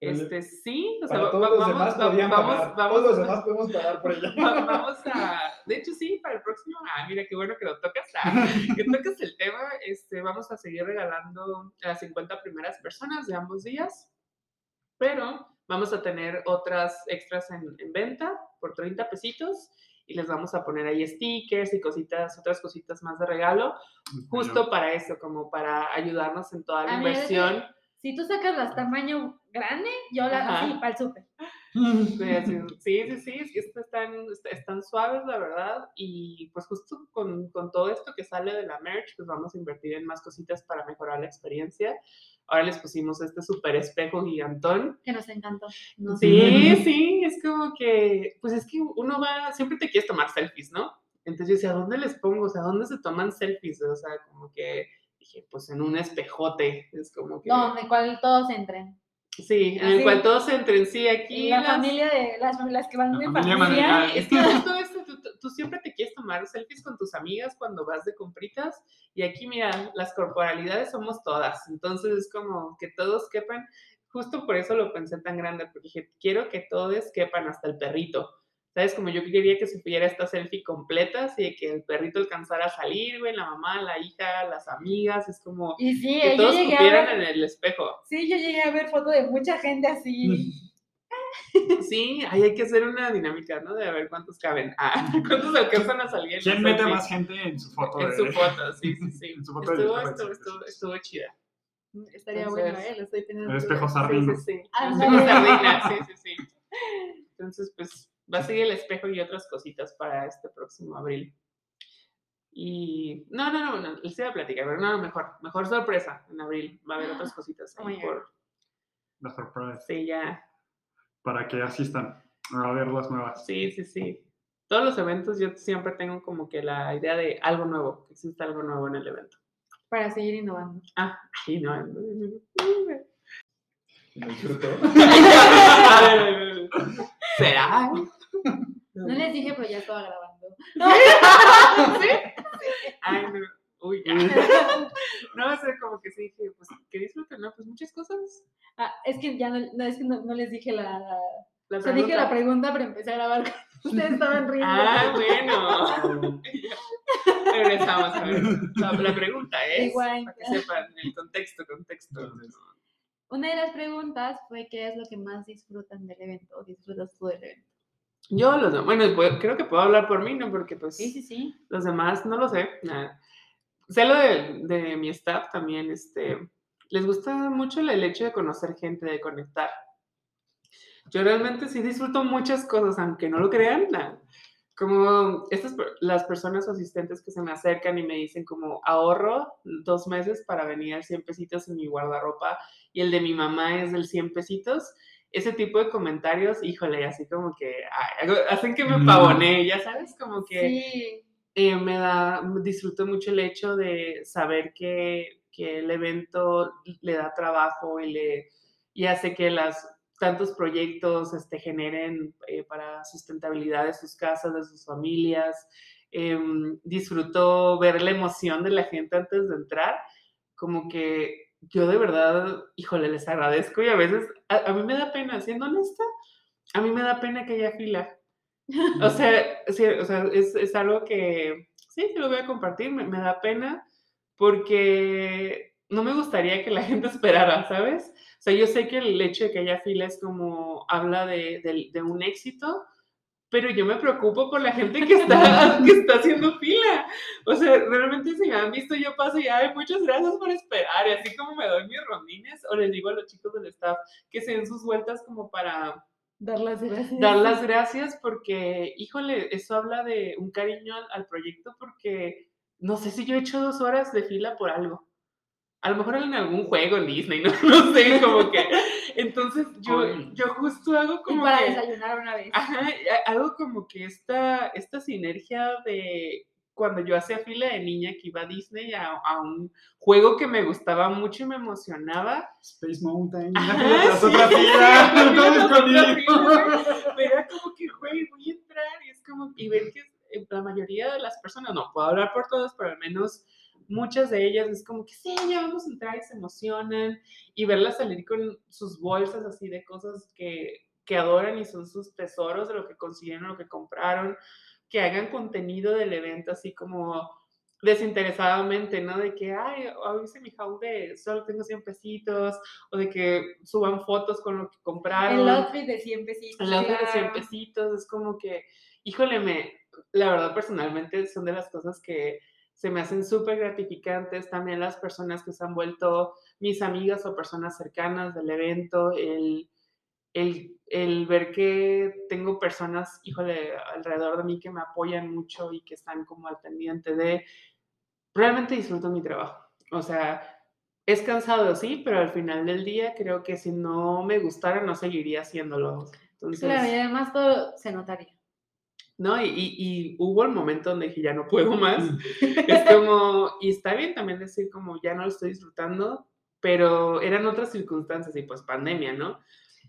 este, sí, o sea, va- todos va- los vamos, demás va- vamos, vamos, todos los demás podemos pagar por ella. va- vamos a, de hecho sí, para el próximo, ah, mira qué bueno que lo tocas, ah, que tocas el tema, este, vamos a seguir regalando a las 50 primeras personas de ambos días, pero vamos a tener otras extras en, en venta por 30 pesitos y les vamos a poner ahí stickers y cositas, otras cositas más de regalo, justo para eso, como para ayudarnos en toda la mí, inversión. Si tú sacas las tamaño grande, yo las así para el súper. Sí, sí, sí, es que están, est- están suaves, la verdad, y pues justo con, con todo esto que sale de la merch, pues vamos a invertir en más cositas para mejorar la experiencia. Ahora les pusimos este super espejo gigantón. Que nos encantó. Nos Sí, sí, es como que, pues es que uno va, siempre te quieres tomar selfies, ¿no? Entonces yo decía, ¿a dónde les pongo? O sea, ¿a dónde se toman selfies? O sea, como que dije, pues en un espejote, es como que... Donde cual todos entren. Sí, en el Así. cual todos entren, sí, aquí... la las- familia de las familias que van La de familia familia. Sí, es que justo esto, tú, tú- tú siempre te quieres tomar selfies con tus amigas cuando vas de compritas y aquí, mira, las corporalidades somos todas, entonces es como que todos quepan, justo por eso lo pensé tan grande, porque dije, quiero que todos quepan, hasta el perrito, ¿sabes? Como yo quería que se pudiera esta selfie completa, así de que el perrito alcanzara a salir, güey, la mamá, la hija, las amigas, es como Y sí, que yo todos ver, en el espejo. sí, yo llegué a ver fotos de mucha gente así. Sí, ahí hay que hacer una dinámica, ¿no? De a ver cuántos caben, ah, cuántos alcanzan a salir. ¿Quién mete más gente en su foto? En de- su foto, sí, sí, sí. En su foto estuvo, estuvo, sí. estuvo, estuvo chida. Estaría Entonces, bueno, ¿eh? Lo estoy teniendo. El espejo Sí, sardino. sí, sí. El espejo sardina, sí, sí, sí. Entonces, pues, va a seguir el espejo y otras cositas para este próximo abril. Y, no, no, no, no, les iba a platicar, pero no, mejor, mejor sorpresa en abril. Va a haber otras cositas Oh ahí God. por, La surprise. sí, ya, Para que asistan a ver las nuevas. Sí, sí, sí. Todos los eventos yo siempre tengo como que la idea de algo nuevo, que exista algo nuevo en el evento. Para seguir innovando. Ah, no. Lo disfruto. ¿Será? No les dije, pero ya estaba grabando. ¿Sí? Ay, no. Uy, ya. No, o sea, como que sí dije, pues, que disfruten, ¿no? Pues muchas cosas. Ah, es que ya no, no, es que no, no les dije la. La O sea, dije la pregunta. pero empecé a grabar. Ustedes estaban riendo. Ah, bueno. Regresamos a ver. La, la pregunta es, Igual. para que sepan el contexto, contexto. Una de las preguntas fue: ¿qué es lo que más disfrutan del evento? ¿O disfrutas tú del evento? Yo, los bueno, puedo- creo que puedo hablar por mí, ¿no? Porque pues Sí, sí, sí. los demás no lo sé. nada. Sé lo de, de mi staff también, este, les gusta mucho el hecho de conocer gente, de conectar. Yo realmente sí disfruto muchas cosas, aunque no lo crean, nada. Como estas, las personas asistentes que se me acercan y me dicen como ahorro dos meses para venir al 100 pesitos en mi guardarropa y el de mi mamá es del 100 pesitos. Ese tipo de comentarios, híjole, así como que ay, hacen que me Mm. pavonee, ya sabes, como que Sí. eh, me da, disfruto mucho el hecho de saber que, que el evento le da trabajo y, le, y hace que las, tantos proyectos este, generen eh, para sustentabilidad de sus casas, de sus familias. Em, disfruto ver la emoción de la gente antes de entrar, como que yo de verdad, híjole, les agradezco y a veces, a, a mí me da pena, siendo honesta, a mí me da pena que haya fila. O sea, sí, o sea es, es algo que sí, sí lo voy a compartir, me, me da pena porque no me gustaría que la gente esperara, ¿sabes? O sea, yo sé que el hecho de que haya fila es como habla de, de- de un éxito, pero yo me preocupo por la gente que está, que está haciendo fila. O sea, realmente si me han visto, yo paso y, ay, muchas gracias por esperar, y así como me doy mis rondines, o les digo a los chicos del staff que se den sus vueltas como para Dar las gracias. dar las gracias porque, híjole, eso habla de un cariño al, al proyecto porque no sé si yo he hecho dos horas de fila por algo. A lo mejor en algún juego en Disney, no, no sé, como que. Entonces yo, Ay. yo justo hago Y como para que. desayunar una vez. Ajá, algo como que esta, esta sinergia de cuando yo hacía fila de niña que iba a Disney a, a un juego que me gustaba mucho y me emocionaba. Space Mountain. Ajá, sí, otra sí, fila. otra escondido. fila, Pero era como que, güey, voy a entrar y es como, y ver que eh, la mayoría de las personas, no puedo hablar por todos, pero al menos muchas de ellas es como que sí, ya vamos a entrar y se emocionan y verlas salir con sus bolsas así de cosas que, que adoran y son sus tesoros de lo que consiguieron, lo que compraron, que hagan contenido del evento así como desinteresadamente, ¿no? De que, ay, hoy hice mi haul de solo tengo 100 pesitos, o de que suban fotos con lo que compraron. El outfit de 100 pesitos. El outfit de 100 claro. pesitos, es como que, híjole, me, la verdad personalmente son de las cosas que se me hacen súper gratificantes. También las personas que se han vuelto mis amigas o personas cercanas del evento, el, el, el ver que tengo personas, híjole, alrededor de mí que me apoyan mucho y que están como al pendiente de, realmente disfruto mi trabajo. O sea, es cansado, sí, pero al final del día creo que si no me gustara no seguiría haciéndolo. Entonces, Claro, y además todo se notaría. ¿No? Y, y, hubo el momento donde dije, ya no puedo más. es como, y está bien también decir como, ya no lo estoy disfrutando, pero eran otras circunstancias y pues pandemia, ¿no?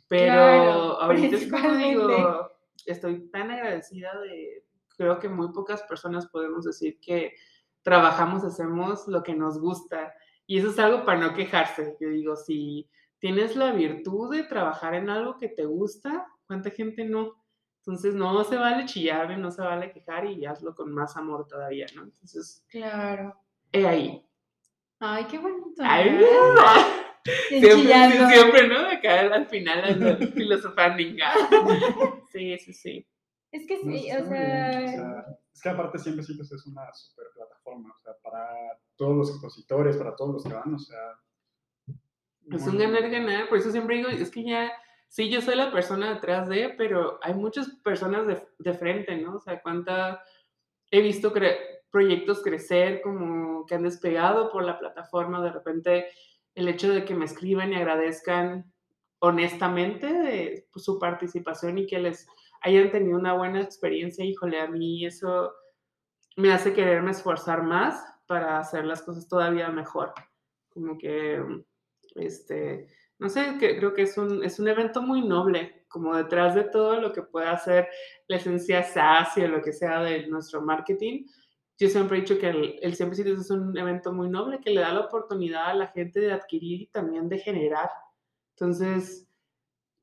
Pero ahorita es como digo, estoy tan agradecida de, creo que muy pocas personas podemos decir que trabajamos, hacemos lo que nos gusta. Y eso es algo para no quejarse. Yo digo, si tienes la virtud de trabajar en algo que te gusta, ¿cuánta gente no? Entonces no se vale chillar, no se vale quejar y hazlo con más amor todavía, ¿no? Entonces, claro. He ahí. Ay, qué bonito. Ay, siempre, siempre, ¿no? Acá al final filosofando. sí, sí, sí. Es que sí, o, sea... Es que aparte siempre sientes es una super plataforma, o sea, para todos los expositores, para todos los que van, o sea... Es un ganar-ganar, por eso siempre digo, es que ya, sí, yo soy la persona detrás de, pero hay muchas personas de, de frente, ¿no? O sea, cuánta... He visto proyectos crecer como que han despegado por la plataforma, de repente el hecho de que me escriban y agradezcan honestamente de pues, su participación y que les hayan tenido una buena experiencia, híjole, a mí eso me hace quererme esforzar más para hacer las cosas todavía mejor. Como que, este, no sé, que, creo que es un, es un evento muy noble, como detrás de todo lo que pueda hacer la esencia SaaS y lo que sea de nuestro marketing. Yo siempre he dicho que el, el Siempre Sitios es un evento muy noble que le da la oportunidad a la gente de adquirir y también de generar. Entonces,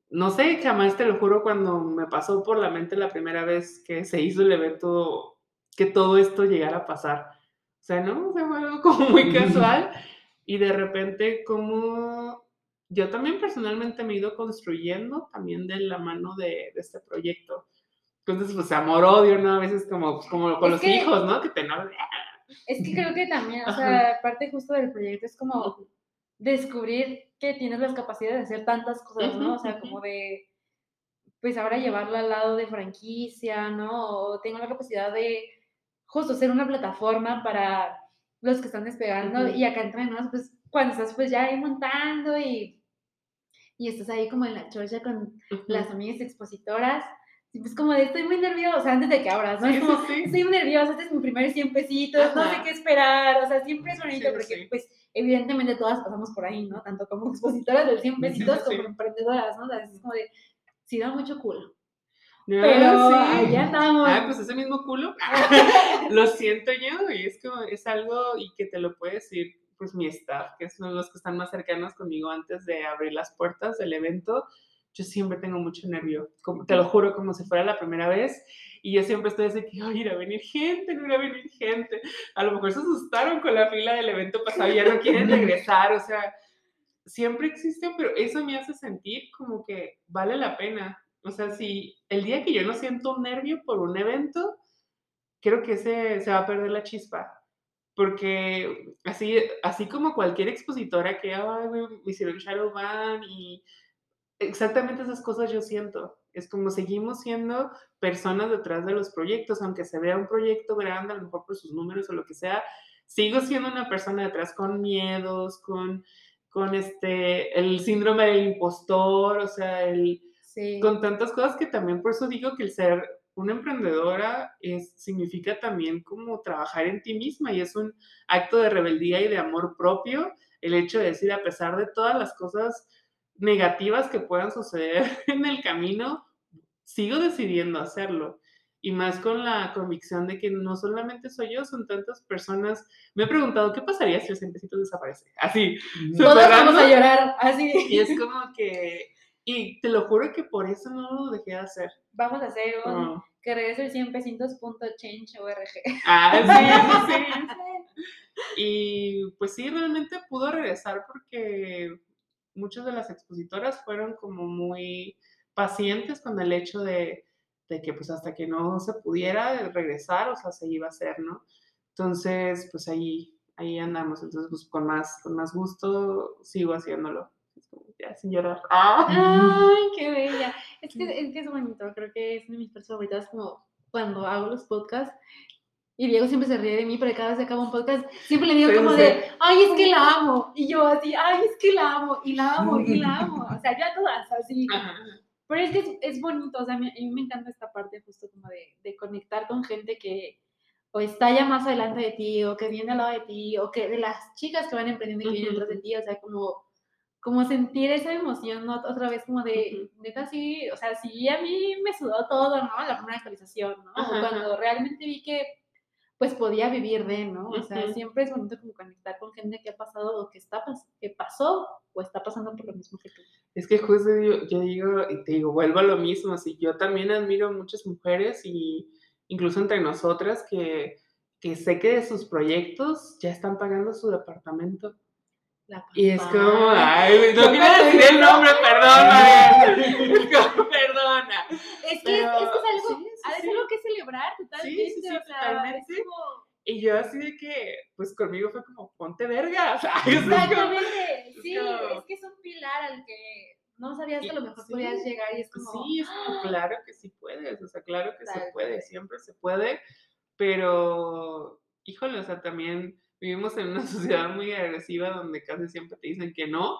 no sé, jamás te lo juro cuando me pasó por la mente la primera vez que se hizo el evento, que todo esto llegara a pasar. O sea, ¿no? fue algo como muy casual y de repente como yo también personalmente me he ido construyendo también de la mano de, este proyecto. Entonces, pues amor-odio, ¿no? A veces como, como con los hijos, ¿no? Que te. Es que creo que también, o sea, parte justo del proyecto es como descubrir que tienes las capacidades de hacer tantas cosas, ¿no? O sea, como de, pues ahora llevarlo al lado de franquicia, ¿no? O tengo la capacidad de justo ser una plataforma para los que están despegando y acá entre nos, pues cuando estás pues ya ahí montando y, y estás ahí como en la chorcha con las amigas expositoras, y pues como de estoy muy nerviosa antes de que abras, ¿no? como, estoy muy nerviosa, este es mi primer 100 pesitos, no sé qué esperar, o sea, siempre es bonito porque pues evidentemente todas pasamos por ahí, ¿no? Tanto como expositoras del 100 pesitos como emprendedoras, ¿no? O sea, es como de, sí da mucho culo. Pero sí. ya estamos. Ah, pues ese mismo culo, lo siento yo, y es como, es algo y que te lo puede decir, pues mi staff, que son los que están más cercanos conmigo antes de abrir las puertas del evento, yo siempre tengo mucho nervio, como, te lo juro, como si fuera la primera vez, y yo siempre estoy así que, ay, irá a venir gente, no irá a venir gente. A lo mejor se asustaron con la fila del evento pasado ya no quieren regresar. O sea, siempre existen, pero eso me hace sentir como que vale la pena. O sea, si el día que yo no siento un nervio por un evento, creo que ese se va a perder la chispa. Porque así, así como cualquier expositora que, ay, me hicieron shadow ban y exactamente esas cosas yo siento. Es como seguimos siendo personas detrás de los proyectos, aunque se vea un proyecto grande, a lo mejor por sus números o lo que sea, sigo siendo una persona detrás con miedos, con, con este, el síndrome del impostor, o sea, el, con tantas cosas que también por eso digo que el ser una emprendedora es, significa también como trabajar en ti misma y es un acto de rebeldía y de amor propio el hecho de decir a pesar de todas las cosas negativas que puedan suceder en el camino, sigo decidiendo hacerlo. Y más con la convicción de que no solamente soy yo, son tantas personas. Me he preguntado, ¿qué pasaría si el Siempecitos desaparece? Así. Todos vamos a llorar, así. Y es como que... Y te lo juro que por eso no lo dejé de hacer. Vamos a hacer un... Que regrese el 100 Ah, sí, sí, sí. Y pues sí, realmente pudo regresar porque muchas de las expositoras fueron como muy pacientes con el hecho de, que pues hasta que no se pudiera regresar, o sea, se iba a hacer, ¿no? Entonces, pues ahí, ahí andamos, entonces pues con más, con más gusto sigo haciéndolo. Ya, sin llorar. ¡Ay, qué bella! Es que, es que es bonito, creo que es una de mis partes favoritas como cuando hago los podcasts y Diego siempre se ríe de mí, porque cada vez que acaba un podcast, siempre le digo como de, ay, es que la amo. Y yo así, ay, es que la amo, y la amo, y la amo. O sea, ya todas así. Pero es que es, es bonito, o sea, a mí, a mí me encanta esta parte justo como de, de conectar con gente que o está ya más adelante de ti, o que viene al lado de ti, o que de las chicas que van emprendiendo y que vienen detrás de ti, o sea, como, como sentir esa emoción, ¿no? Otra vez como de, neta, sí, o sea, sí, a mí me sudó todo, ¿no? La primera actualización, ¿no? Ajá, ajá. Cuando realmente vi que, pues, podía vivir de, ¿no? O sea, Ujú. siempre es bonito como conectar con gente que ha pasado o que está, pas- que pasó o está pasando por lo mismo que tú. Es que justo yo, yo digo, y te digo, vuelvo a lo mismo, así, yo también admiro a muchas mujeres y incluso entre nosotras que, que sé que de sus proyectos ya están pagando su departamento. Y es como, ay, no quiero decir el nombre, como, perdona. Es que, es, Pero- es que es algo, sí, sí, ha de sí. algo que celebrar totalmente, o sea, totalmente. como... Y yo así de que, pues conmigo fue como, ponte verga, Exactamente, sí, como- es que es un pilar al que no sabías que a lo mejor podías llegar y es como... Sí, es como, claro que sí puedes, o sea, claro que se puede, siempre se puede, pero, híjole, o sea, también vivimos en una sociedad muy agresiva donde casi siempre te dicen que no,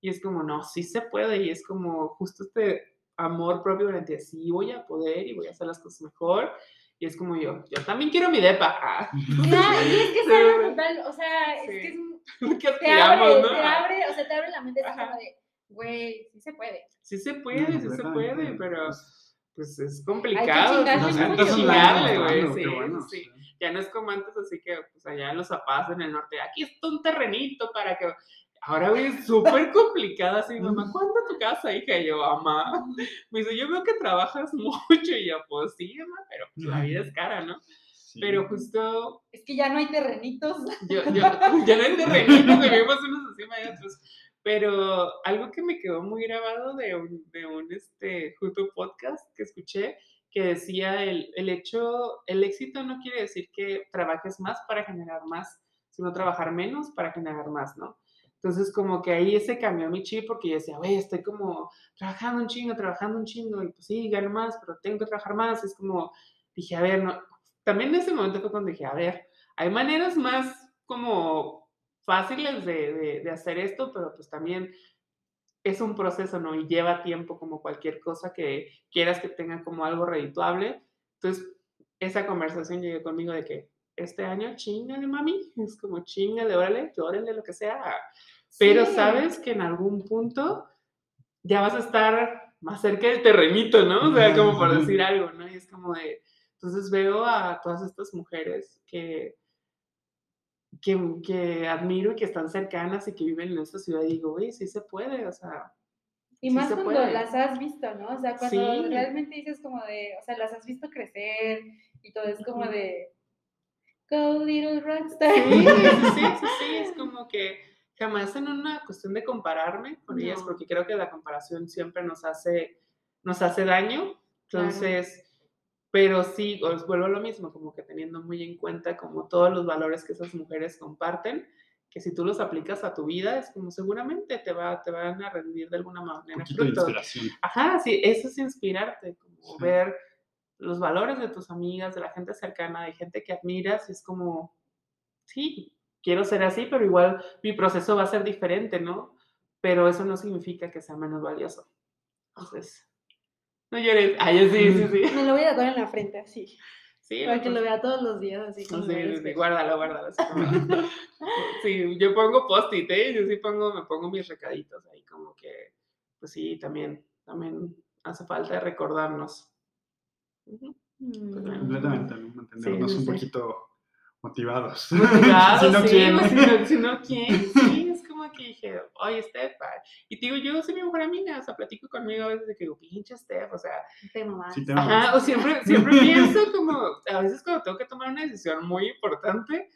y es como, no, sí se puede, y es como justo este amor propio frente a sí voy a poder y voy a hacer las cosas mejor, y es como yo, yo también quiero mi depa, ah, Claro, y es que es algo total, o sea, es Sí. que es un- que te aspiramos, abre, ¿no? te abre, o sea, te abre la mente, es como de, güey, sí se puede. Sí se puede, sí se puede, pero pues, pues es complicado. chingarle sí, mucho. hay que chingarle, bueno, güey, bueno, sí, qué bueno, sí. sí. Ya no es como antes, así que pues allá en los zapás en el norte, aquí está un terrenito para que. Ahora, güey, es súper complicada así, mamá, ¿cuándo tu casa, hija? Y yo, mamá, me dice, yo veo que trabajas mucho, y yo, pues sí, mamá, pero pues, la vida es cara, ¿no? Sí. Pero justo Es que ya no hay terrenitos. yo, yo, ya no es de renitos, vivimos unos encima de otros. Pero algo que me quedó muy grabado de un, de un este, justo podcast que escuché, que decía el, el hecho, el éxito no quiere decir que trabajes más para generar más, sino trabajar menos para generar más, ¿no? Entonces como que ahí se cambió mi chip porque yo decía, güey, estoy como trabajando un chingo, trabajando un chingo, y pues sí, gano más, pero tengo que trabajar más. Es como, dije, a ver, no. También en ese momento fue cuando dije, a ver, hay maneras más como fáciles de, de, de hacer esto, pero pues también es un proceso, ¿no? Y lleva tiempo como cualquier cosa que quieras que tenga como algo redituable. Entonces, esa conversación llegó conmigo de que este año, chingale, mami, es como chingale, órale, llórale, lo que sea. Pero Sí. sabes que en algún punto ya vas a estar más cerca del terrenito, ¿no? O sea, como por decir algo, ¿no? Y es como de, entonces veo a todas estas mujeres que, que, que admiro y que están cercanas y que viven en esta ciudad y digo, güey, sí se puede, o sea, Y Sí más se cuando puede. las has visto, ¿no? O sea, cuando Sí. realmente dices como de, o sea, las has visto crecer y todo es como de, go little rockstar. Sí, sí, sí, sí, es como que jamás en una cuestión de compararme con ellas, No. porque creo que la comparación siempre nos hace, nos hace daño. Claro. Pero sí, os vuelvo a lo mismo, como que teniendo muy en cuenta como todos los valores que esas mujeres comparten, que si tú los aplicas a tu vida, es como seguramente te, va, te van a rendir de alguna Un manera frutos. inspiración. Ajá, sí, eso es inspirarte, como Sí. ver los valores de tus amigas, de la gente cercana, de gente que admiras, y es como, sí, quiero ser así, pero igual mi proceso va a ser diferente, ¿no? Pero eso no significa que sea menos valioso. Entonces, no llores. Ay, sí, sí, sí. Me lo voy a tatuar en la frente así, Sí, para que pues, lo vea todos los días así. Sí, cuando sí, sí, guárdalo, guárdalo. así como- sí, yo pongo post-it, ¿eh? Yo sí pongo, me pongo mis recaditos ahí, como que, pues sí, también, también hace falta recordarnos. Ujú. Mm. Completamente, ¿no? Mantenernos sí, un sí. poquito motivados. Motivados, si no sí, quieren. pues, si no, si no quieren, sí, es como que dije, oye, Steph, ah", y te digo, yo soy mi mejor amiga, o sea, platico conmigo a veces de que digo, pinche Steph, o sea, Te mamás. Sí te Ajá, o siempre, siempre pienso como, a veces cuando tengo que tomar una decisión muy importante,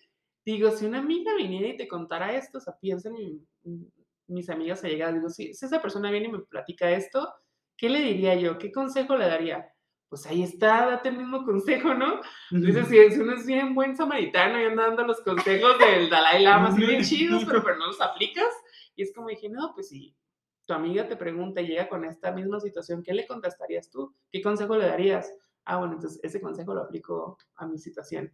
digo, si una amiga viniera y te contara esto, o sea, piensa en mi- mis amigas allegadas, digo, si, si esa persona viene y me platica esto, ¿qué le diría yo? ¿Qué consejo le daría? Pues ahí está, date el mismo consejo, ¿no? Dices, si si uno es bien buen samaritano y anda dando los consejos del Dalai Lama, así bien chidos, pero, pero no los aplicas, y es como dije, no, pues si tu amiga te pregunta y llega con esta misma situación, ¿qué le contestarías tú? ¿Qué consejo le darías? Ah, bueno, entonces ese consejo lo aplico a mi situación.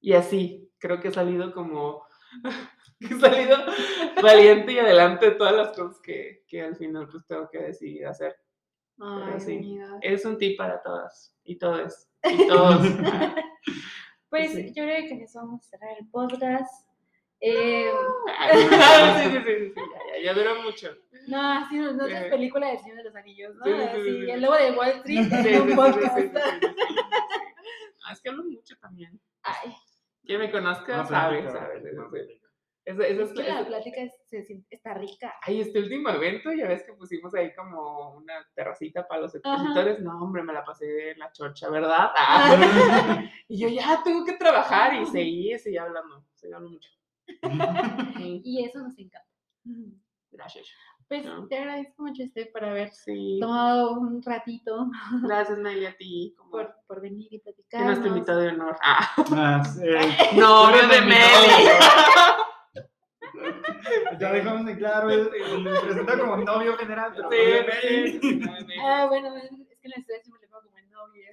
Y así, creo que he salido como, he salido valiente y adelante de todas las cosas que, que al final pues tengo que decidir hacer. Ay, sí. amiga. Es un tip para todas y todos. Y todos. Pues Sí. yo creo que eso vamos a cerrar el podcast. Eh, Ay, sí, sí, sí, sí, sí, ya, ya, ya duró mucho. no, así no, no es Eh. película del Señor de los Anillos, ¿no? Sí, sí, sí, Así, sí, sí. el lobo de Wall Street un podcast. Es que hablo mucho también. Ay, Quien me conozca Una sabe, sabe. Esa- esa es es que la- plática es- se siente- está rica. Ay, este último evento, ya ves que pusimos ahí como una terracita para los expositores. No, hombre, me la pasé en la chorcha, ¿verdad? Ah. y yo ya tengo que trabajar y seguí, seguí hablando, seguí hablando mucho. Y eso nos encanta. Gracias. Pues No. te agradezco mucho, este por haber Sí, tomado un ratito gracias, Nelly, a ti. Como por, por venir y que platicar. nuestro invitado de honor. Ah, Ah, sí. novio eres de Meli. Ya dejamos en claro, él se presenta como novio general, pero Sí, sí. Ah, bueno, es que en la historia siempre le pongo como el novio.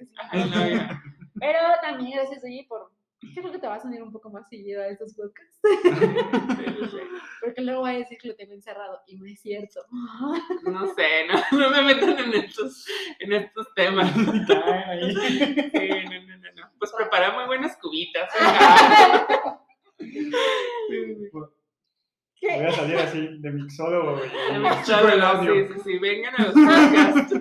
Pero también gracias, oye, por... Yo creo que te vas a unir un poco más seguido a estos podcasts. Sí, sí, sí. Porque luego voy a decir que lo tengo encerrado. Y no es cierto. No sé, no, no me metan en estos, en estos temas. Sí, no, no, no, no. Pues prepara muy buenas cubitas. venga. Sí, sí, sí. Voy a salir así de mixólogo, güey. El audio. Sí, sí, sí, vengan a los podcasts.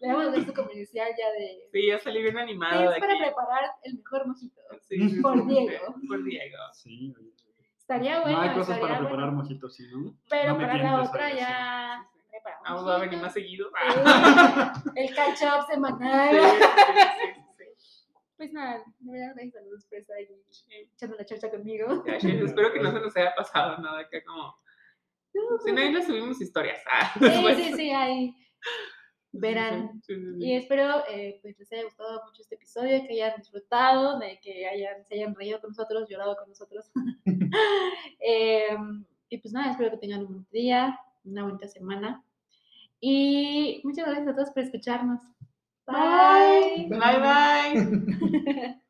Le dar su comercial ya de... Sí, ya salí bien animado de Tips para aquí. preparar el mejor mojito. Sí, Por Diego. Por Diego. Sí, güey. Estaría bueno. no hay cosas para preparar bueno. mojitos, ¿sí, no? Pero No para la otra ya... Sí, Vamos a venir más seguido. Sí. El catch up Sí, semanal. sí, sí, sí. Pues nada, de verdad, gracias a los por estar ahí echando la charcha conmigo. Gracias. Espero que no se nos haya pasado nada acá como. Si no, ahí le subimos historias. Ah, Sí, después. sí, sí, ahí verán. Sí, sí, sí. Y espero eh, pues les haya gustado mucho este episodio, que hayan disfrutado, de que hayan, se hayan reído con nosotros, llorado con nosotros. Em, y pues nada, espero que tengan un buen día, una bonita semana. Y muchas gracias a todos por escucharnos. Bye. Bye, bye.